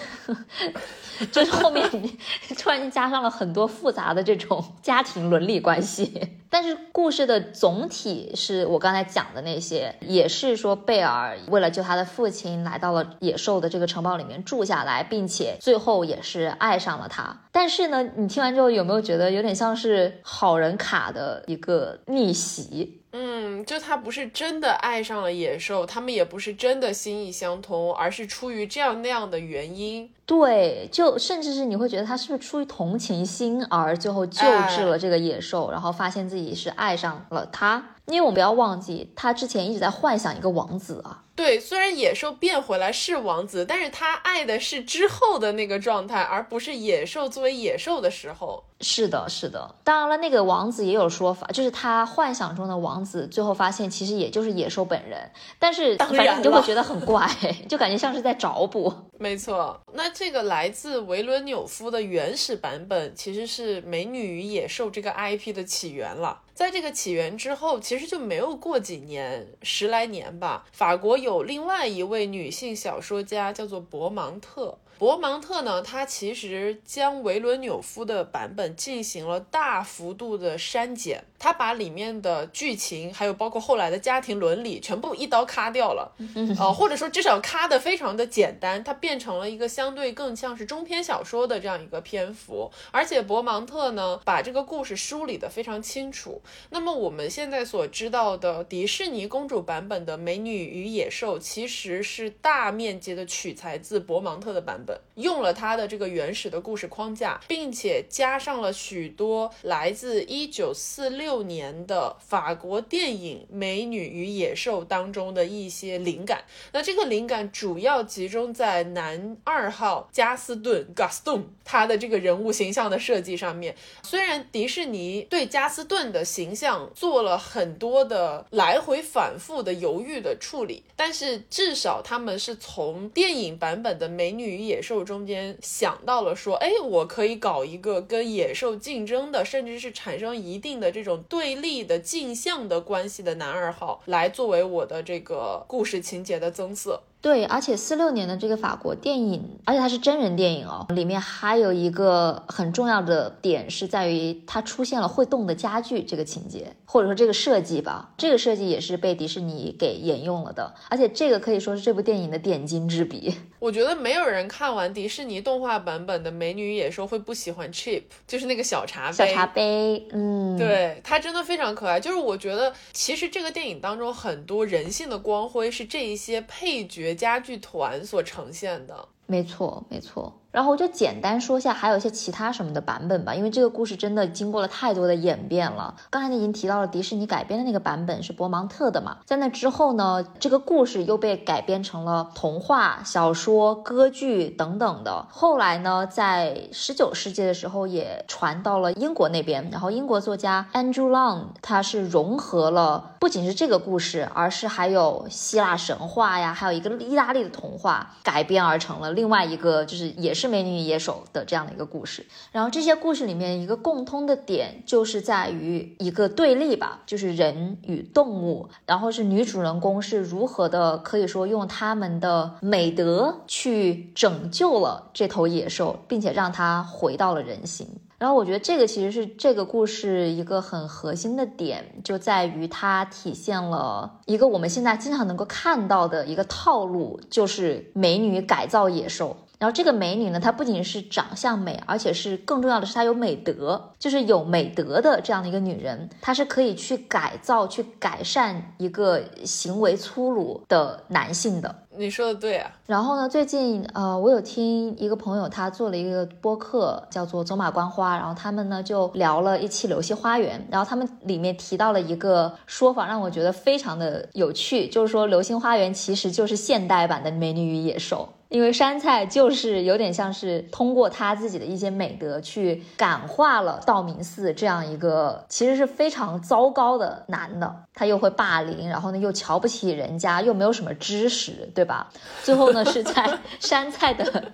就是后面 突然间加上了很多复杂的这种家庭伦理关系。但是故事的总体是我刚才讲的那些，也是说贝尔为了救他的父亲，来到了野兽的这个城堡里面住下来，并且最后也是爱上了他。但是呢，你听完之后有没有觉得有点像是好人卡的一个逆袭？嗯，就他不是真的爱上了野兽，他们也不是真的心意相通，而是出于这样那样的原因。对，就甚至是你会觉得他是不是出于同情心而最后救治了这个野兽，然后发现自己是爱上了他。因为我们不要忘记，他之前一直在幻想一个王子啊。对，虽然野兽变回来是王子，但是他爱的是之后的那个状态，而不是野兽作为野兽的时候。是的，是的。当然了，那个王子也有说法，就是他幻想中的王子，最后发现其实也就是野兽本人。但是反正你就会觉得很怪，就感觉像是在找补。没错，那这个来自维伦纽夫的原始版本，其实是《美女与野兽》这个 IP 的起源了。在这个起源之后，其实就没有过几年，十来年吧。法国有另外一位女性小说家，叫做博芒特。博芒特呢，他其实将维伦纽夫的版本进行了大幅度的删减，他把里面的剧情，还有包括后来的家庭伦理，全部一刀咔掉了，呃，或者说至少咔的非常的简单，它变成了一个相对更像是中篇小说的这样一个篇幅。而且博芒特呢，把这个故事梳理的非常清楚。那么我们现在所知道的迪士尼公主版本的《美女与野兽》，其实是大面积的取材自博芒特的版本。用了他的这个原始的故事框架，并且加上了许多来自一九四六年的法国电影《美女与野兽》当中的一些灵感。那这个灵感主要集中在男二号加斯顿 （Gaston） 他的这个人物形象的设计上面。虽然迪士尼对加斯顿的形象做了很多的来回反复的犹豫的处理，但是至少他们是从电影版本的《美女与野》。野兽中间想到了说，哎，我可以搞一个跟野兽竞争的，甚至是产生一定的这种对立的镜像的关系的男二号，来作为我的这个故事情节的增色。对，而且四六年的这个法国电影，而且它是真人电影哦，里面还有一个很重要的点是在于它出现了会动的家具这个情节，或者说这个设计吧，这个设计也是被迪士尼给沿用了的，而且这个可以说是这部电影的点睛之笔。我觉得没有人看完迪士尼动画版本的《美女与野兽》会不喜欢 Chip，就是那个小茶杯。小茶杯，嗯，对，它真的非常可爱。就是我觉得其实这个电影当中很多人性的光辉是这一些配角。家具团所呈现的，没错，没错。然后我就简单说一下，还有一些其他什么的版本吧，因为这个故事真的经过了太多的演变了。刚才你已经提到了迪士尼改编的那个版本是博芒特的嘛，在那之后呢，这个故事又被改编成了童话、小说、歌剧等等的。后来呢，在十九世纪的时候也传到了英国那边，然后英国作家 Andrew Long 他是融合了不仅是这个故事，而是还有希腊神话呀，还有一个意大利的童话改编而成了另外一个，就是也是。是美女与野兽的这样的一个故事，然后这些故事里面一个共通的点就是在于一个对立吧，就是人与动物，然后是女主人公是如何的可以说用他们的美德去拯救了这头野兽，并且让它回到了人形。然后我觉得这个其实是这个故事一个很核心的点，就在于它体现了一个我们现在经常能够看到的一个套路，就是美女改造野兽。然后这个美女呢，她不仅是长相美，而且是更重要的是她有美德，就是有美德的这样的一个女人，她是可以去改造、去改善一个行为粗鲁的男性的。你说的对啊。然后呢，最近呃，我有听一个朋友他做了一个播客，叫做《走马观花》，然后他们呢就聊了一期《流星花园》，然后他们里面提到了一个说法，让我觉得非常的有趣，就是说《流星花园》其实就是现代版的《美女与野兽》。因为山菜就是有点像是通过他自己的一些美德去感化了道明寺这样一个其实是非常糟糕的男的，他又会霸凌，然后呢又瞧不起人家，又没有什么知识，对吧？最后呢是在 山菜的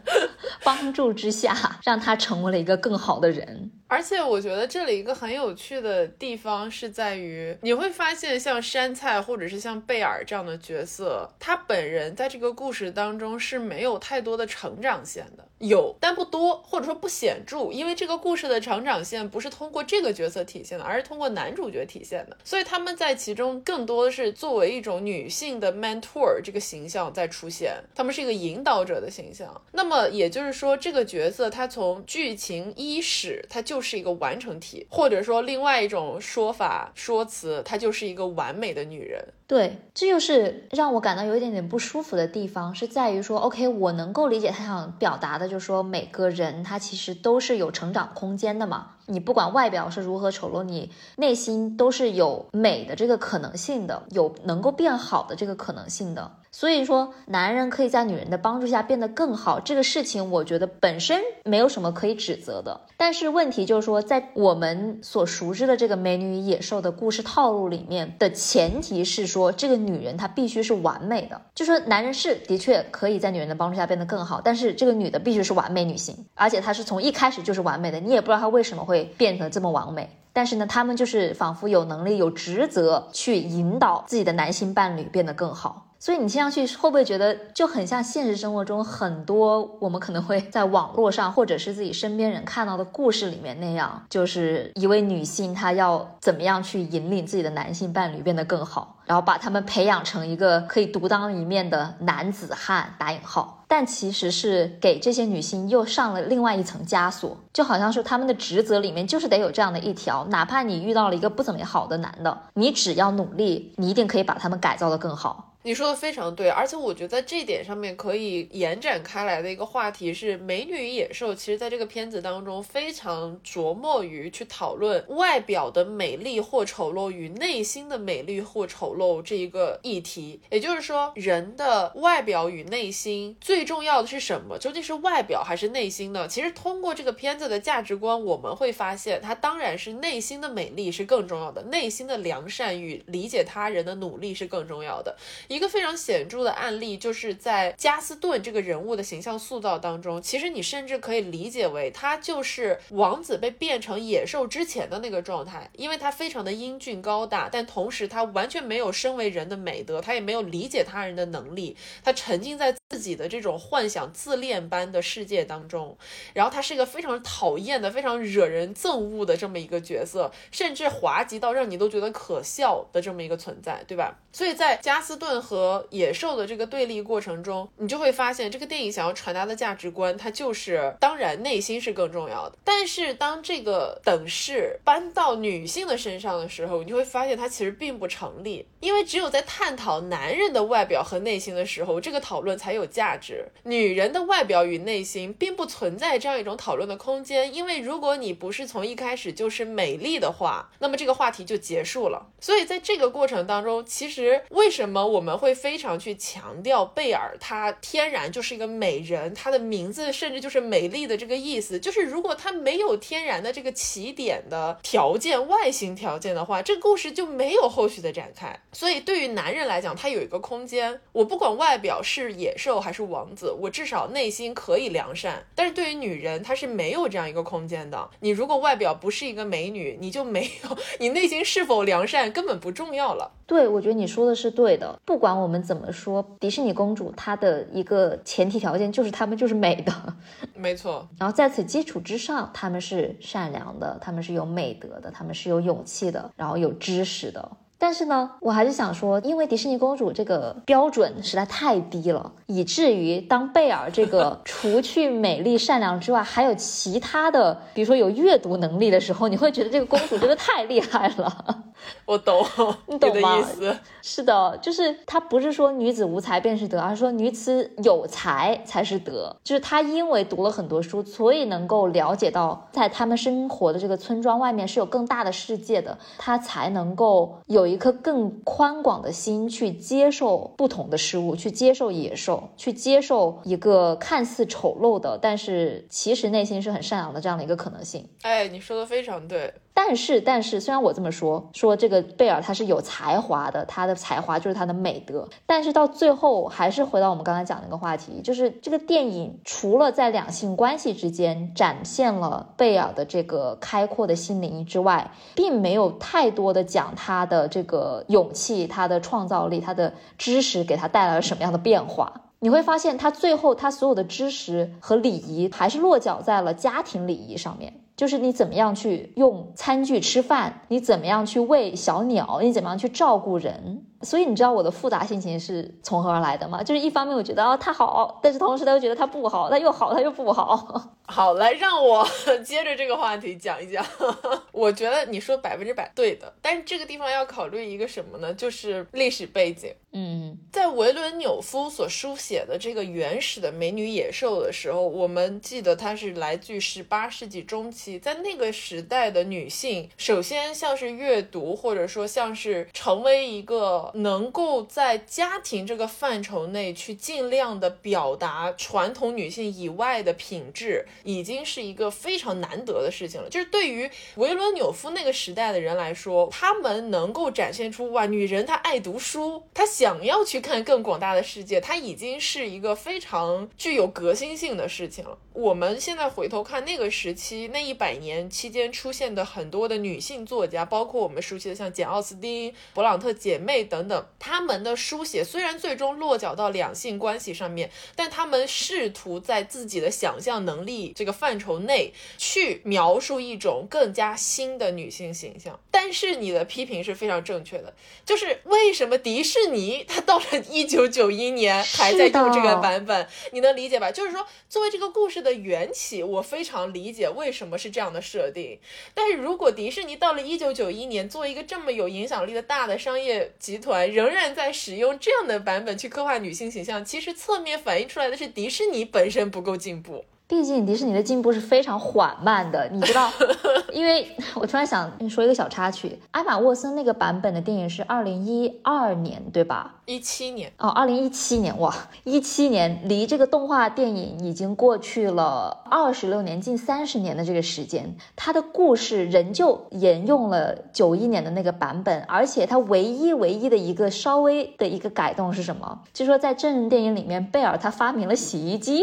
帮助之下，让他成为了一个更好的人。而且我觉得这里一个很有趣的地方是在于，你会发现像山菜或者是像贝尔这样的角色，他本人在这个故事当中是没有没有太多的成长线的。有，但不多，或者说不显著，因为这个故事的成长线不是通过这个角色体现的，而是通过男主角体现的，所以他们在其中更多的是作为一种女性的 mentor 这个形象在出现，他们是一个引导者的形象。那么也就是说，这个角色他从剧情伊始，他就是一个完成体，或者说另外一种说法说辞，她就是一个完美的女人。对，这就是让我感到有一点点不舒服的地方，是在于说，OK，我能够理解他想表达的，就是说每个人他其实都是有成长空间的嘛。你不管外表是如何丑陋，你内心都是有美的这个可能性的，有能够变好的这个可能性的。所以说，男人可以在女人的帮助下变得更好，这个事情我觉得本身没有什么可以指责的。但是问题就是说，在我们所熟知的这个美女与野兽的故事套路里面的前提是说，这个女人她必须是完美的。就说男人是的确可以在女人的帮助下变得更好，但是这个女的必须是完美女性，而且她是从一开始就是完美的，你也不知道她为什么会会变得这么完美。但是呢，他们就是仿佛有能力、有职责去引导自己的男性伴侣变得更好。所以你听上去会不会觉得就很像现实生活中很多我们可能会在网络上或者是自己身边人看到的故事里面那样，就是一位女性她要怎么样去引领自己的男性伴侣变得更好，然后把他们培养成一个可以独当一面的男子汉（打引号），但其实是给这些女性又上了另外一层枷锁，就好像说他们的职责里面就是得有这样的一条，哪怕你遇到了一个不怎么好的男的，你只要努力，你一定可以把他们改造的更好。你说的非常对，而且我觉得在这点上面可以延展开来的一个话题是，《美女与野兽》其实在这个片子当中非常琢磨于去讨论外表的美丽或丑陋与内心的美丽或丑陋这一个议题。也就是说，人的外表与内心最重要的是什么？究竟是外表还是内心呢？其实通过这个片子的价值观，我们会发现，它当然是内心的美丽是更重要的，内心的良善与理解他人的努力是更重要的。一个非常显著的案例，就是在加斯顿这个人物的形象塑造当中，其实你甚至可以理解为他就是王子被变成野兽之前的那个状态，因为他非常的英俊高大，但同时他完全没有身为人的美德，他也没有理解他人的能力，他沉浸在自己的这种幻想自恋般的世界当中，然后他是一个非常讨厌的、非常惹人憎恶的这么一个角色，甚至滑稽到让你都觉得可笑的这么一个存在，对吧？所以在加斯顿。和野兽的这个对立过程中，你就会发现，这个电影想要传达的价值观，它就是当然内心是更重要的。但是当这个等式搬到女性的身上的时候，你就会发现它其实并不成立。因为只有在探讨男人的外表和内心的时候，这个讨论才有价值。女人的外表与内心并不存在这样一种讨论的空间。因为如果你不是从一开始就是美丽的话，那么这个话题就结束了。所以在这个过程当中，其实为什么我们我们会非常去强调贝尔，她天然就是一个美人，她的名字甚至就是美丽的这个意思。就是如果她没有天然的这个起点的条件、外形条件的话，这个故事就没有后续的展开。所以对于男人来讲，他有一个空间，我不管外表是野兽还是王子，我至少内心可以良善。但是对于女人，她是没有这样一个空间的。你如果外表不是一个美女，你就没有，你内心是否良善根本不重要了。对，我觉得你说的是对的。不管我们怎么说，迪士尼公主她的一个前提条件就是她们就是美的，没错。然后在此基础之上，她们是善良的，她们是有美德的，她们是有勇气的，然后有知识的。但是呢，我还是想说，因为迪士尼公主这个标准实在太低了，以至于当贝尔这个 除去美丽善良之外，还有其他的，比如说有阅读能力的时候，你会觉得这个公主真的太厉害了。我懂，你懂吗？意思是的，就是她不是说女子无才便是德，而是说女子有才才是德。就是她因为读了很多书，所以能够了解到在他们生活的这个村庄外面是有更大的世界的，她才能够有有一颗更宽广的心去接受不同的事物，去接受野兽，去接受一个看似丑陋的，但是其实内心是很善良的这样的一个可能性。哎，你说的非常对。但是，但是，虽然我这么说，说这个贝尔他是有才华的，他的才华就是他的美德。但是到最后，还是回到我们刚才讲那个话题，就是这个电影除了在两性关系之间展现了贝尔的这个开阔的心灵之外，并没有太多的讲他的这个勇气、他的创造力、他的知识给他带来了什么样的变化。你会发现，他最后他所有的知识和礼仪还是落脚在了家庭礼仪上面。就是你怎么样去用餐具吃饭，你怎么样去喂小鸟，你怎么样去照顾人。所以你知道我的复杂心情是从何而来的吗？就是一方面我觉得啊他好，但是同时他又觉得他不好，他又好他又不好。好，来让我 接着这个话题讲一讲。我觉得你说百分之百对的，但是这个地方要考虑一个什么呢？就是历史背景。嗯，在维伦纽夫所书写的这个原始的美女野兽的时候，我们记得它是来自于十八世纪中期，在那个时代的女性，首先像是阅读，或者说像是成为一个。能够在家庭这个范畴内去尽量的表达传统女性以外的品质，已经是一个非常难得的事情了。就是对于维伦纽夫那个时代的人来说，他们能够展现出哇，女人她爱读书，她想要去看更广大的世界，她已经是一个非常具有革新性的事情了。我们现在回头看那个时期，那一百年期间出现的很多的女性作家，包括我们熟悉的像简奥斯汀、勃朗特姐妹等。等等，他们的书写虽然最终落脚到两性关系上面，但她们试图在自己的想象能力这个范畴内去描述一种更加新的女性形象。但是你的批评是非常正确的，就是为什么迪士尼它到了一九九一年还在用这个版本？你能理解吧？就是说，作为这个故事的缘起，我非常理解为什么是这样的设定。但是如果迪士尼到了一九九一年，做一个这么有影响力的大的商业集团，仍然在使用这样的版本去刻画女性形象，其实侧面反映出来的是迪士尼本身不够进步。毕竟迪士尼的进步是非常缓慢的，你知道？因为我突然想说一个小插曲，艾玛沃森那个版本的电影是二零一二年，对吧？一七年哦，二零一七年哇，一七年离这个动画电影已经过去了二十六年，近三十年的这个时间，它的故事仍旧沿用了九一年的那个版本，而且它唯一唯一的一个稍微的一个改动是什么？据说在真人电影里面，贝尔他发明了洗衣机。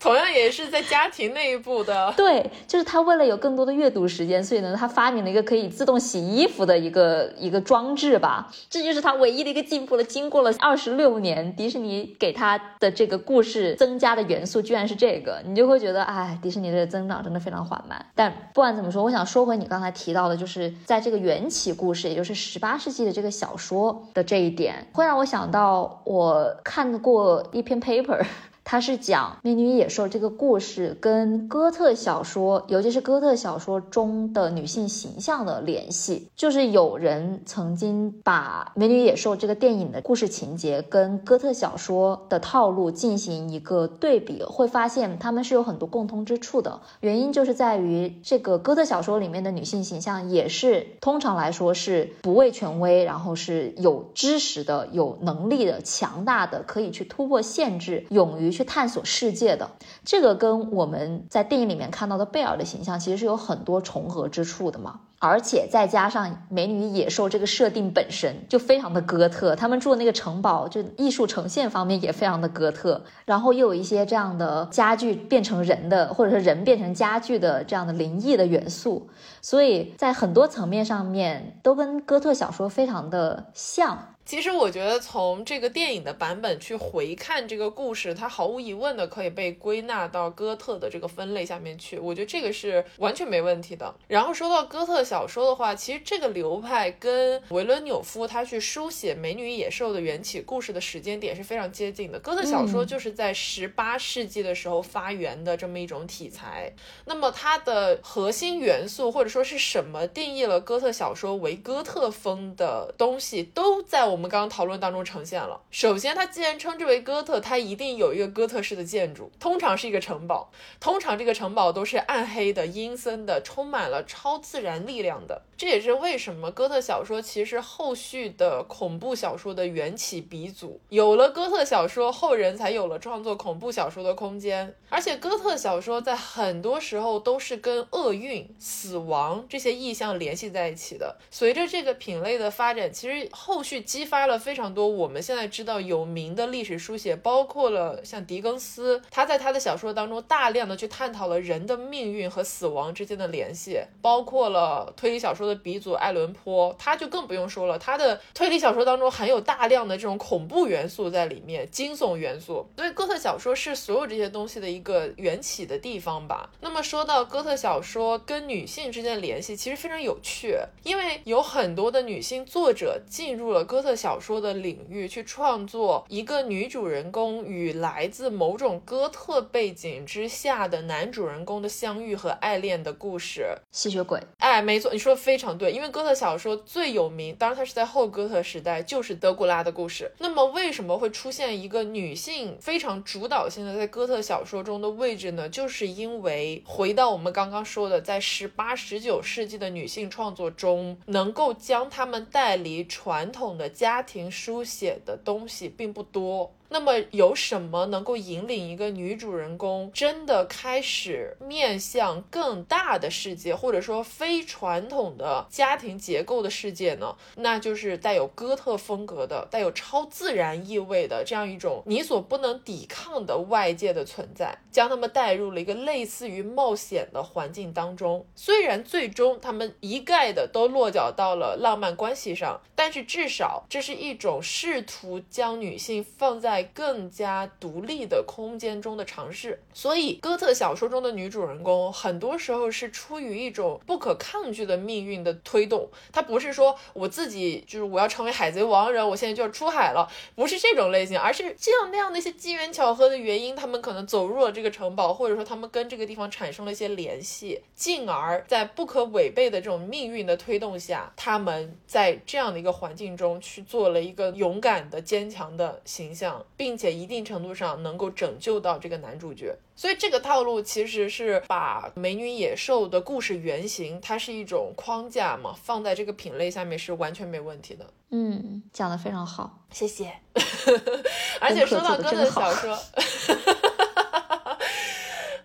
同样也是在家庭内部的，对，就是他为了有更多的阅读时间，所以呢，他发明了一个可以自动洗衣服的一个一个装置吧，这就是他唯一的一个进步了。经过了二十六年，迪士尼给他的这个故事增加的元素居然是这个，你就会觉得，哎，迪士尼的增长真的非常缓慢。但不管怎么说，我想说回你刚才提到的，就是在这个缘起故事，也就是十八世纪的这个小说的这一点，会让我想到我看过一篇 paper。它是讲美女与野兽这个故事跟哥特小说，尤其是哥特小说中的女性形象的联系。就是有人曾经把美女与野兽这个电影的故事情节跟哥特小说的套路进行一个对比，会发现他们是有很多共通之处的。原因就是在于这个哥特小说里面的女性形象也是通常来说是不畏权威，然后是有知识的、有能力的、强大的，可以去突破限制，勇于。去探索世界的这个跟我们在电影里面看到的贝尔的形象其实是有很多重合之处的嘛，而且再加上美女与野兽这个设定本身就非常的哥特，他们住的那个城堡就艺术呈现方面也非常的哥特，然后又有一些这样的家具变成人的，或者是人变成家具的这样的灵异的元素，所以在很多层面上面都跟哥特小说非常的像。其实我觉得从这个电影的版本去回看这个故事，它毫无疑问的可以被归纳到哥特的这个分类下面去。我觉得这个是完全没问题的。然后说到哥特小说的话，其实这个流派跟维伦纽夫他去书写《美女与野兽》的缘起故事的时间点是非常接近的。哥特小说就是在十八世纪的时候发源的这么一种题材。那么它的核心元素或者说是什么定义了哥特小说为哥特风的东西，都在我。我们刚刚讨论当中呈现了。首先，它既然称之为哥特，它一定有一个哥特式的建筑，通常是一个城堡，通常这个城堡都是暗黑的、阴森的，充满了超自然力量的。这也是为什么哥特小说其实后续的恐怖小说的缘起鼻祖。有了哥特小说，后人才有了创作恐怖小说的空间。而且哥特小说在很多时候都是跟厄运、死亡这些意象联系在一起的。随着这个品类的发展，其实后续基激发了非常多我们现在知道有名的历史书写，包括了像狄更斯，他在他的小说当中大量的去探讨了人的命运和死亡之间的联系，包括了推理小说的鼻祖爱伦坡，他就更不用说了，他的推理小说当中含有大量的这种恐怖元素在里面，惊悚元素，所以哥特小说是所有这些东西的一个缘起的地方吧。那么说到哥特小说跟女性之间的联系，其实非常有趣，因为有很多的女性作者进入了哥特小说的领域，去创作一个女主人公与来自某种哥特背景之下的男主人公的相遇和爱恋的故事。吸血鬼，哎，没错，你说的非常对，因为哥特小说最有名，当然它是在后哥特时代，就是德古拉的故事。那么为什么会出现一个女性非常主导性的在哥特小说中的位置呢？就是因为回到我们刚刚说的，在十八、十九世纪的女性创作中，能够将她们带离传统的家庭书写的东西并不多。那么有什么能够引领一个女主人公真的开始面向更大的世界，或者说非传统的家庭结构的世界呢？那就是带有哥特风格的、带有超自然意味的这样一种你所不能抵抗的外界的存在，将他们带入了一个类似于冒险的环境当中。虽然最终他们一概的都落脚到了浪漫关系上，但是至少这是一种试图将女性放在更加独立的空间中的尝试，所以哥特小说中的女主人公很多时候是出于一种不可抗拒的命运的推动，她不是说我自己就是我要成为海贼王人，我现在就要出海了，不是这种类型，而是这样那样的一些机缘巧合的原因，他们可能走入了这个城堡，或者说他们跟这个地方产生了一些联系，进而在不可违背的这种命运的推动下，他们在这样的一个环境中去做了一个勇敢的、坚强的形象。并且一定程度上能够拯救到这个男主角，所以这个套路其实是把美女野兽的故事原型，它是一种框架嘛，放在这个品类下面是完全没问题的。嗯，讲的非常好，谢谢。而且说到哥的小说。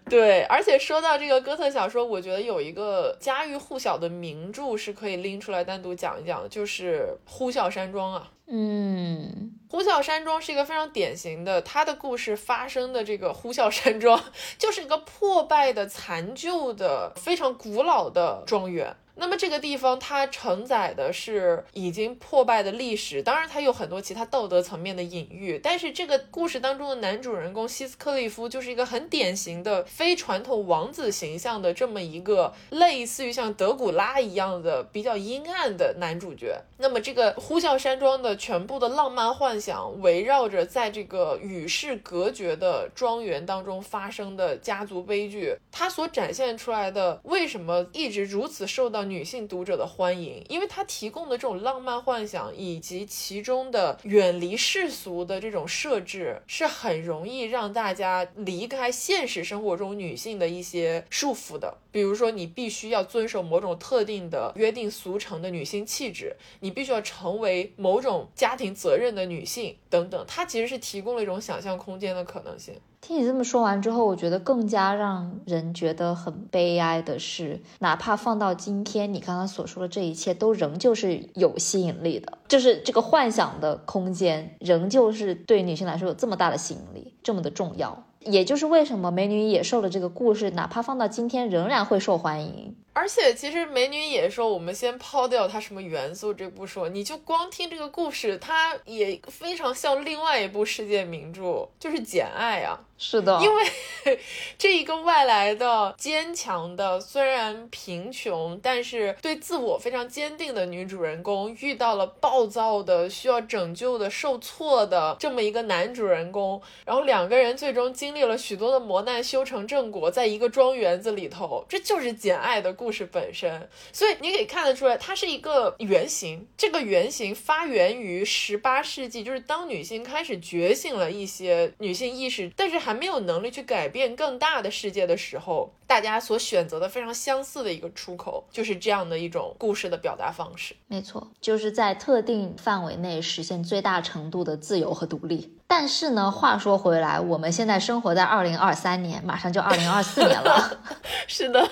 对，而且说到这个哥特小说，我觉得有一个家喻户晓的名著是可以拎出来单独讲一讲的，就是《呼啸山庄》啊。嗯，呼啸山庄是一个非常典型的，它的故事发生的这个呼啸山庄，就是一个破败的、残旧的、非常古老的庄园。那么这个地方它承载的是已经破败的历史，当然它有很多其他道德层面的隐喻。但是这个故事当中的男主人公希斯克利夫就是一个很典型的非传统王子形象的这么一个类似于像德古拉一样的比较阴暗的男主角。那么这个呼啸山庄的全部的浪漫幻想围绕着在这个与世隔绝的庄园当中发生的家族悲剧，它所展现出来的为什么一直如此受到。女性读者的欢迎，因为它提供的这种浪漫幻想以及其中的远离世俗的这种设置，是很容易让大家离开现实生活中女性的一些束缚的。比如说，你必须要遵守某种特定的约定俗成的女性气质，你必须要成为某种家庭责任的女性等等。它其实是提供了一种想象空间的可能性。听你这么说完之后，我觉得更加让人觉得很悲哀的是，哪怕放到今天，你刚刚所说的这一切都仍旧是有吸引力的，就是这个幻想的空间仍旧是对女性来说有这么大的吸引力，这么的重要。也就是为什么《美女与野兽》的这个故事，哪怕放到今天，仍然会受欢迎。而且，其实《美女也说》，我们先抛掉它什么元素这不说，你就光听这个故事，它也非常像另外一部世界名著，就是《简爱》啊。是的，因为 这一个外来的、坚强的，虽然贫穷，但是对自我非常坚定的女主人公，遇到了暴躁的、需要拯救的、受挫的这么一个男主人公，然后两个人最终经历了许多的磨难，修成正果，在一个庄园子里头，这就是《简爱》的故。故事本身，所以你可以看得出来，它是一个原型。这个原型发源于十八世纪，就是当女性开始觉醒了一些女性意识，但是还没有能力去改变更大的世界的时候，大家所选择的非常相似的一个出口，就是这样的一种故事的表达方式。没错，就是在特定范围内实现最大程度的自由和独立。但是呢，话说回来，我们现在生活在二零二三年，马上就二零二四年了。是的。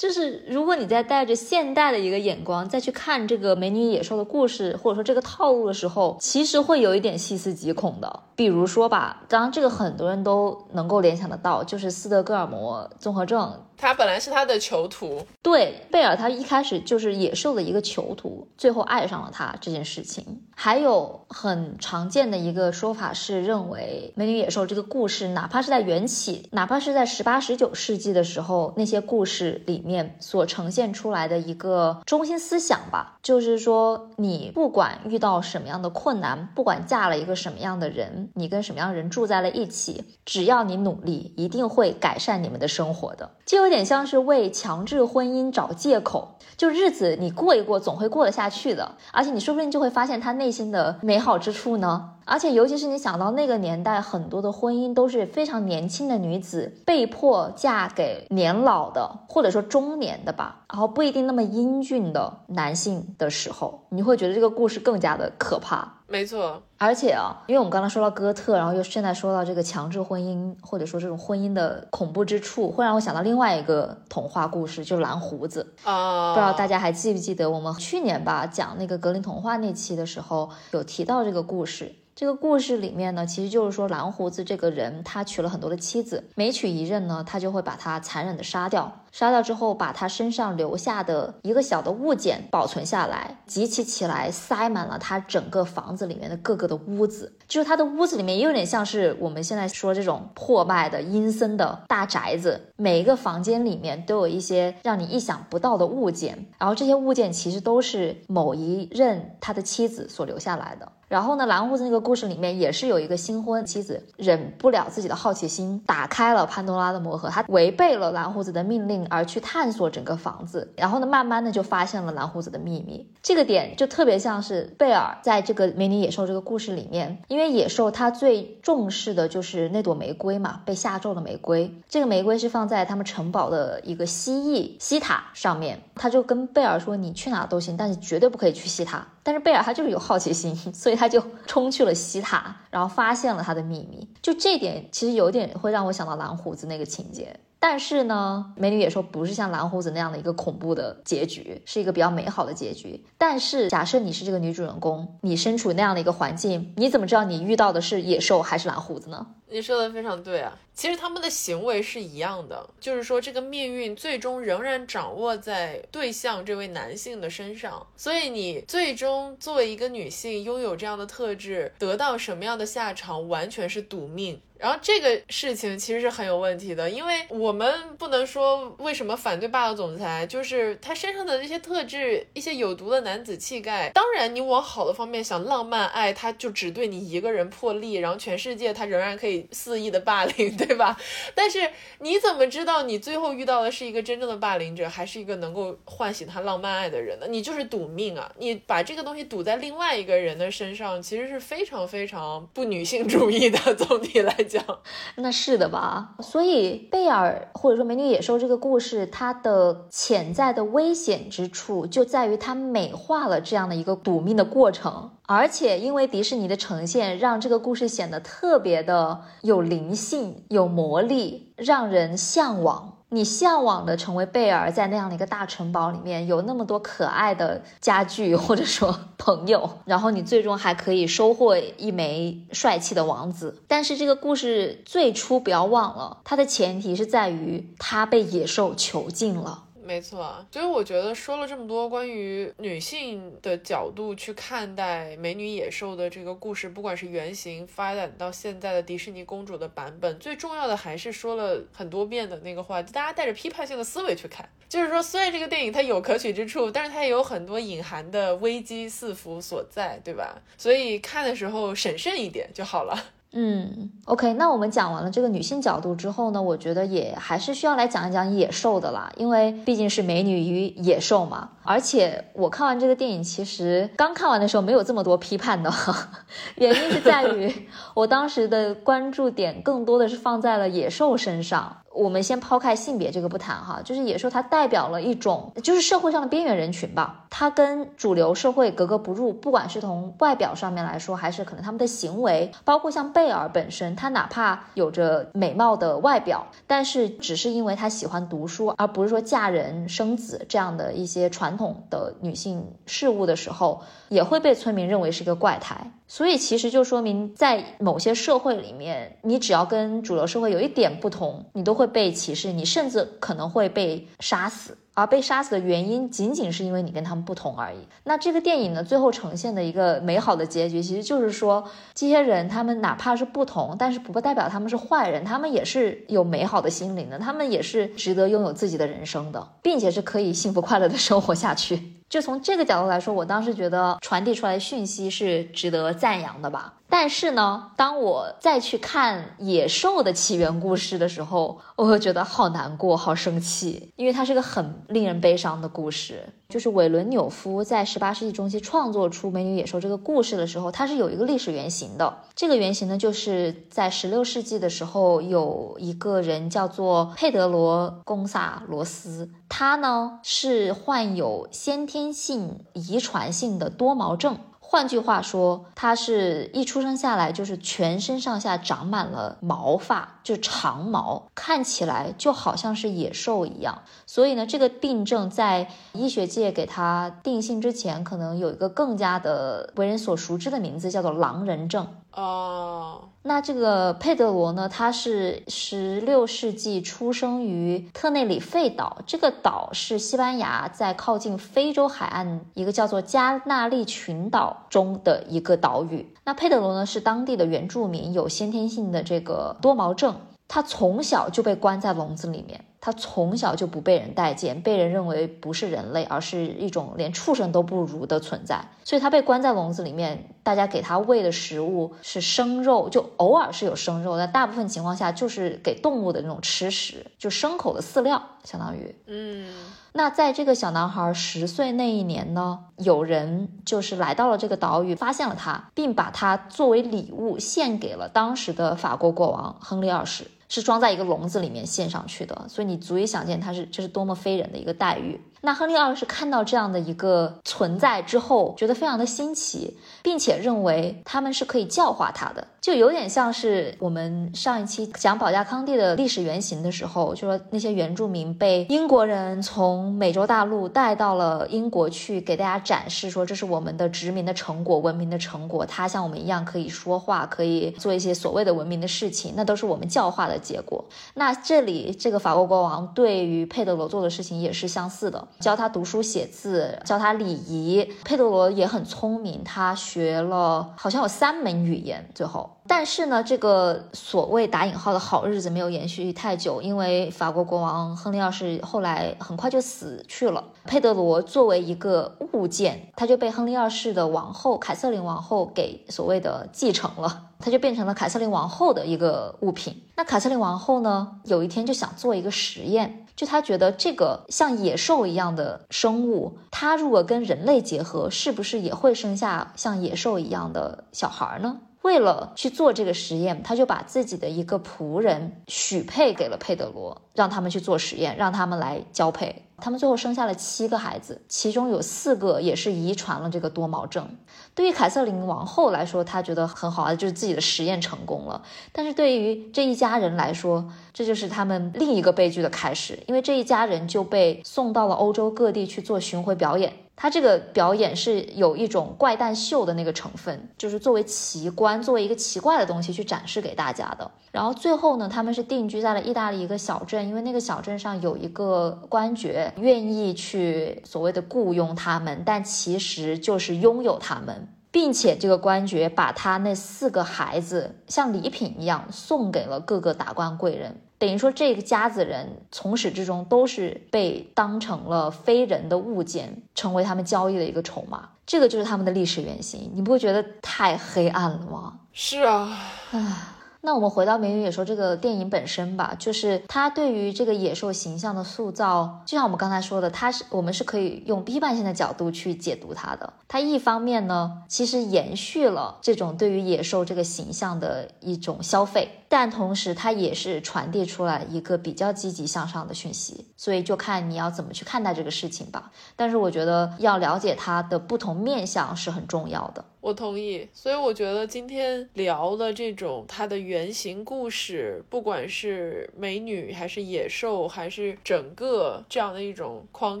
就是如果你在带着现代的一个眼光再去看这个美女野兽的故事，或者说这个套路的时候，其实会有一点细思极恐的。比如说吧，当然这个很多人都能够联想得到，就是斯德哥尔摩综合症。他本来是他的囚徒，对贝尔，他一开始就是野兽的一个囚徒，最后爱上了他这件事情。还有很常见的一个说法是，认为美女野兽这个故事，哪怕是在缘起，哪怕是在十八十九世纪的时候，那些故事里面所呈现出来的一个中心思想吧，就是说，你不管遇到什么样的困难，不管嫁了一个什么样的人，你跟什么样的人住在了一起，只要你努力，一定会改善你们的生活的。就有点像是为强制婚姻找借口，就日子你过一过，总会过得下去的。而且你说不定就会发现他内心的美好之处呢。而且尤其是你想到那个年代，很多的婚姻都是非常年轻的女子被迫嫁给年老的，或者说中年的吧，然后不一定那么英俊的男性的时候，你会觉得这个故事更加的可怕。没错，而且啊，因为我们刚刚说到哥特，然后又现在说到这个强制婚姻，或者说这种婚姻的恐怖之处，会让我想到另外一个童话故事，就是蓝胡子啊。不知道大家还记不记得，我们去年吧讲那个格林童话那期的时候，有提到这个故事。这个故事里面呢，其实就是说蓝胡子这个人，他娶了很多的妻子，每娶一任呢，他就会把他残忍的杀掉。杀掉之后，把他身上留下的一个小的物件保存下来，集齐起来，塞满了他整个房子里面的各个的屋子。就是他的屋子里面也有点像是我们现在说这种破败的阴森的大宅子，每一个房间里面都有一些让你意想不到的物件。然后这些物件其实都是某一任他的妻子所留下来的。然后呢，蓝胡子那个故事里面也是有一个新婚妻子忍不了自己的好奇心，打开了潘多拉的魔盒，他违背了蓝胡子的命令。而去探索整个房子，然后呢，慢慢的就发现了蓝胡子的秘密。这个点就特别像是贝尔在这个美女野兽这个故事里面，因为野兽它最重视的就是那朵玫瑰嘛，被下咒的玫瑰。这个玫瑰是放在他们城堡的一个蜥蜴西塔上面，他就跟贝尔说：“你去哪都行，但是绝对不可以去西塔。”但是贝尔他就是有好奇心，所以他就冲去了西塔，然后发现了他的秘密。就这点其实有点会让我想到蓝胡子那个情节。但是呢，美女也说不是像蓝胡子那样的一个恐怖的结局，是一个比较美好的结局。但是假设你是这个女主人公，你身处那样的一个环境，你怎么知道你遇到的是野兽还是蓝胡子呢？你说的非常对啊，其实他们的行为是一样的，就是说这个命运最终仍然掌握在对象这位男性的身上，所以你最终作为一个女性拥有这样的特质，得到什么样的下场，完全是赌命。然后这个事情其实是很有问题的，因为我们不能说为什么反对霸道总裁，就是他身上的那些特质，一些有毒的男子气概。当然，你往好的方面想，浪漫爱他就只对你一个人破例，然后全世界他仍然可以肆意的霸凌，对吧？但是你怎么知道你最后遇到的是一个真正的霸凌者，还是一个能够唤醒他浪漫爱的人呢？你就是赌命啊！你把这个东西赌在另外一个人的身上，其实是非常非常不女性主义的。总体来。讲，那是的吧？所以贝尔或者说美女野兽这个故事，它的潜在的危险之处就在于它美化了这样的一个赌命的过程，而且因为迪士尼的呈现，让这个故事显得特别的有灵性、有魔力，让人向往。你向往的成为贝尔，在那样的一个大城堡里面，有那么多可爱的家具或者说 朋友，然后你最终还可以收获一枚帅气的王子。但是这个故事最初不要忘了，它的前提是在于他被野兽囚禁了。没错，所以我觉得说了这么多关于女性的角度去看待美女野兽的这个故事，不管是原型发展到现在的迪士尼公主的版本，最重要的还是说了很多遍的那个话，大家带着批判性的思维去看，就是说虽然这个电影它有可取之处，但是它也有很多隐含的危机四伏所在，对吧？所以看的时候审慎一点就好了。嗯，OK，那我们讲完了这个女性角度之后呢，我觉得也还是需要来讲一讲野兽的啦，因为毕竟是美女与野兽嘛。而且我看完这个电影，其实刚看完的时候没有这么多批判的，原因是在于我当时的关注点更多的是放在了野兽身上。我们先抛开性别这个不谈哈，就是野兽它代表了一种就是社会上的边缘人群吧，它跟主流社会格格不入，不管是从外表上面来说，还是可能他们的行为，包括像贝尔本身，他哪怕有着美貌的外表，但是只是因为他喜欢读书，而不是说嫁人生子这样的一些传统的女性事物的时候，也会被村民认为是个怪胎。所以其实就说明，在某些社会里面，你只要跟主流社会有一点不同，你都会被歧视，你甚至可能会被杀死。而被杀死的原因，仅仅是因为你跟他们不同而已。那这个电影呢，最后呈现的一个美好的结局，其实就是说，这些人他们哪怕是不同，但是不代表他们是坏人，他们也是有美好的心灵的，他们也是值得拥有自己的人生的，并且是可以幸福快乐的生活下去。就从这个角度来说，我当时觉得传递出来的讯息是值得赞扬的吧。但是呢，当我再去看野兽的起源故事的时候，我会觉得好难过、好生气，因为它是个很令人悲伤的故事。就是韦伦纽夫在十八世纪中期创作出《美女野兽》这个故事的时候，它是有一个历史原型的。这个原型呢，就是在十六世纪的时候，有一个人叫做佩德罗·贡萨罗斯，他呢是患有先天性遗传性的多毛症。换句话说，他是一出生下来就是全身上下长满了毛发，就长毛，看起来就好像是野兽一样。所以呢，这个病症在医学界给他定性之前，可能有一个更加的为人所熟知的名字，叫做狼人症。哦，那这个佩德罗呢？他是十六世纪出生于特内里费岛，这个岛是西班牙在靠近非洲海岸一个叫做加纳利群岛中的一个岛屿。那佩德罗呢是当地的原住民，有先天性的这个多毛症，他从小就被关在笼子里面。他从小就不被人待见，被人认为不是人类，而是一种连畜生都不如的存在。所以他被关在笼子里面，大家给他喂的食物是生肉，就偶尔是有生肉，但大部分情况下就是给动物的那种吃食，就牲口的饲料，相当于。嗯，那在这个小男孩十岁那一年呢，有人就是来到了这个岛屿，发现了他，并把他作为礼物献给了当时的法国国王亨利二世。是装在一个笼子里面献上去的，所以你足以想见他是这是多么非人的一个待遇。那亨利二世看到这样的一个存在之后，觉得非常的新奇，并且认为他们是可以教化他的，就有点像是我们上一期讲保加康帝的历史原型的时候，就说那些原住民被英国人从美洲大陆带到了英国去，给大家展示说这是我们的殖民的成果、文明的成果，他像我们一样可以说话，可以做一些所谓的文明的事情，那都是我们教化的结果。那这里这个法国国王对于佩德罗做的事情也是相似的。教他读书写字，教他礼仪。佩德罗也很聪明，他学了好像有三门语言。最后，但是呢，这个所谓打引号的好日子没有延续太久，因为法国国王亨利二世后来很快就死去了。佩德罗作为一个物件，他就被亨利二世的王后凯瑟琳王后给所谓的继承了，他就变成了凯瑟琳王后的一个物品。那凯瑟琳王后呢，有一天就想做一个实验。就他觉得这个像野兽一样的生物，它如果跟人类结合，是不是也会生下像野兽一样的小孩呢？为了去做这个实验，他就把自己的一个仆人许配给了佩德罗，让他们去做实验，让他们来交配。他们最后生下了七个孩子，其中有四个也是遗传了这个多毛症。对于凯瑟琳王后来说，她觉得很好啊，就是自己的实验成功了。但是对于这一家人来说，这就是他们另一个悲剧的开始，因为这一家人就被送到了欧洲各地去做巡回表演。他这个表演是有一种怪诞秀的那个成分，就是作为奇观，作为一个奇怪的东西去展示给大家的。然后最后呢，他们是定居在了意大利一个小镇，因为那个小镇上有一个官爵愿意去所谓的雇佣他们，但其实就是拥有他们，并且这个官爵把他那四个孩子像礼品一样送给了各个达官贵人。等于说，这个家子人从始至终都是被当成了非人的物件，成为他们交易的一个筹码。这个就是他们的历史原型，你不会觉得太黑暗了吗？是啊，唉，那我们回到《美女野兽》这个电影本身吧，就是它对于这个野兽形象的塑造，就像我们刚才说的，它是我们是可以用批判性的角度去解读它的。它一方面呢，其实延续了这种对于野兽这个形象的一种消费。但同时，它也是传递出来一个比较积极向上的讯息，所以就看你要怎么去看待这个事情吧。但是我觉得要了解它的不同面相是很重要的。我同意，所以我觉得今天聊的这种它的原型故事，不管是美女还是野兽，还是整个这样的一种框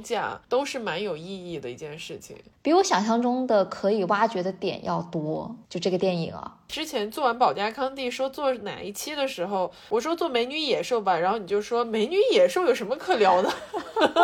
架，都是蛮有意义的一件事情。比我想象中的可以挖掘的点要多。就这个电影啊，之前做完保加康帝说做哪一期的时候，我说做美女野兽吧，然后你就说美女野兽有什么可聊的？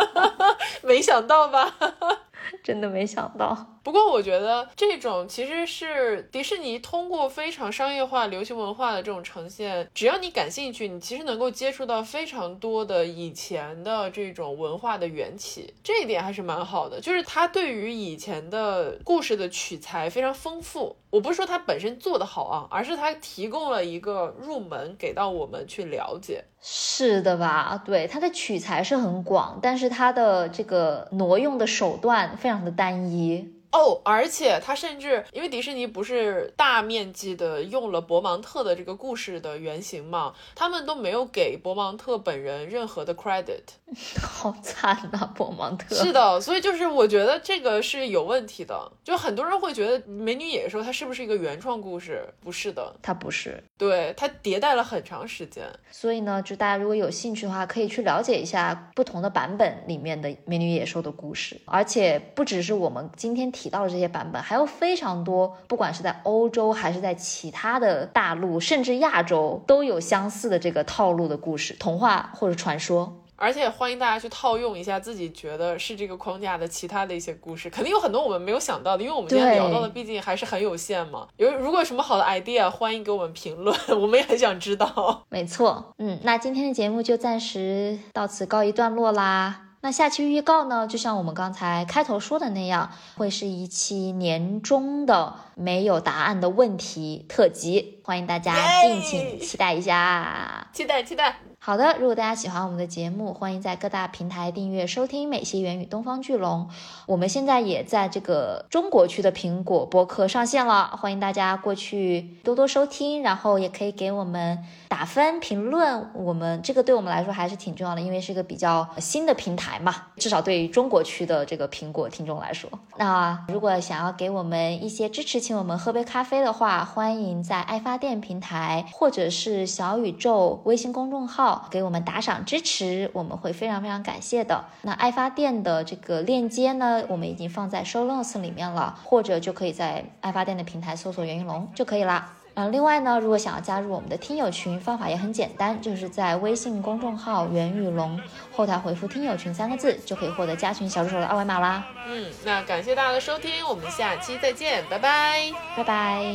没想到吧？真的没想到。不过我觉得这种其实是迪士尼通过非常商业化、流行文化的这种呈现，只要你感兴趣，你其实能够接触到非常多的以前的这种文化的缘起，这一点还是蛮好的。就是它对于以前的故事的取材非常丰富。我不是说它本身做得好啊，而是它提供了一个入门给到我们去了解。是的吧？对，它的取材是很广，但是它的这个挪用的手段非常的单一。哦，而且他甚至因为迪士尼不是大面积的用了博芒特的这个故事的原型嘛，他们都没有给博芒特本人任何的 credit，好惨呐，博芒特。是的，所以就是我觉得这个是有问题的，就很多人会觉得《美女野兽》它是不是一个原创故事？不是的，它不是，对，它迭代了很长时间。所以呢，就大家如果有兴趣的话，可以去了解一下不同的版本里面的《美女野兽》的故事，而且不只是我们今天。提到的这些版本还有非常多，不管是在欧洲还是在其他的大陆，甚至亚洲，都有相似的这个套路的故事、童话或者传说。而且欢迎大家去套用一下自己觉得是这个框架的其他的一些故事，肯定有很多我们没有想到的，因为我们今天聊到的毕竟还是很有限嘛。有如果有什么好的 idea，欢迎给我们评论，我们也很想知道。没错，嗯，那今天的节目就暂时到此告一段落啦。那下期预告呢？就像我们刚才开头说的那样，会是一期年终的没有答案的问题特辑，欢迎大家敬请期待一下，期待期待。好的，如果大家喜欢我们的节目，欢迎在各大平台订阅收听《美西元与东方巨龙》。我们现在也在这个中国区的苹果播客上线了，欢迎大家过去多多收听，然后也可以给我们打分、评论。我们这个对我们来说还是挺重要的，因为是一个比较新的平台嘛，至少对于中国区的这个苹果听众来说。那如果想要给我们一些支持，请我们喝杯咖啡的话，欢迎在爱发电平台或者是小宇宙微信公众号。给我们打赏支持，我们会非常非常感谢的。那爱发电的这个链接呢，我们已经放在 show notes 里面了，或者就可以在爱发电的平台搜索袁云龙就可以啦。嗯，另外呢，如果想要加入我们的听友群，方法也很简单，就是在微信公众号袁玉龙后台回复“听友群”三个字，就可以获得加群小助手的二维码啦。嗯，那感谢大家的收听，我们下期再见，拜拜，拜拜。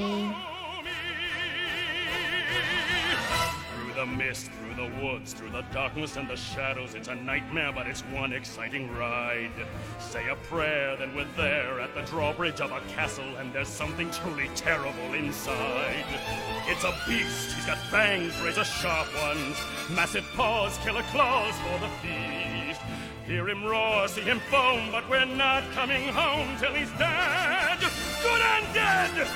The woods, through the darkness and the shadows. It's a nightmare, but it's one exciting ride. Say a prayer, then we're there at the drawbridge of a castle, and there's something truly terrible inside. It's a beast, he's got fangs, razor sharp ones, massive paws, killer claws for the feast. Hear him roar, see him foam, but we're not coming home till he's dead. Good and dead!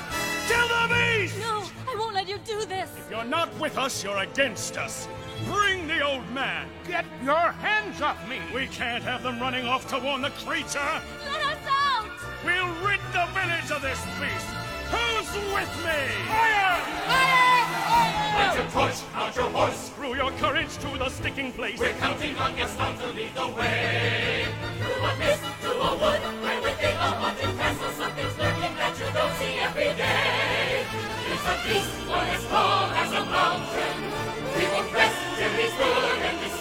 Kill the beast! No, I won't let you do this. If you're not with us, you're against us. Bring the old man! Get your hands off me! We can't have them running off to warn the creature! Let us out! We'll rid the village of this beast! Who's with me? Fire! Fire! Fire! Let your torch, mount your horse! Screw your courage to the sticking place! We're counting on your star to lead the way! Through a mist, through a wood, where we think of haunted castle, something's lurking that you don't see every day! It's a beast, one as tall as a mountain! confess till he's full and he's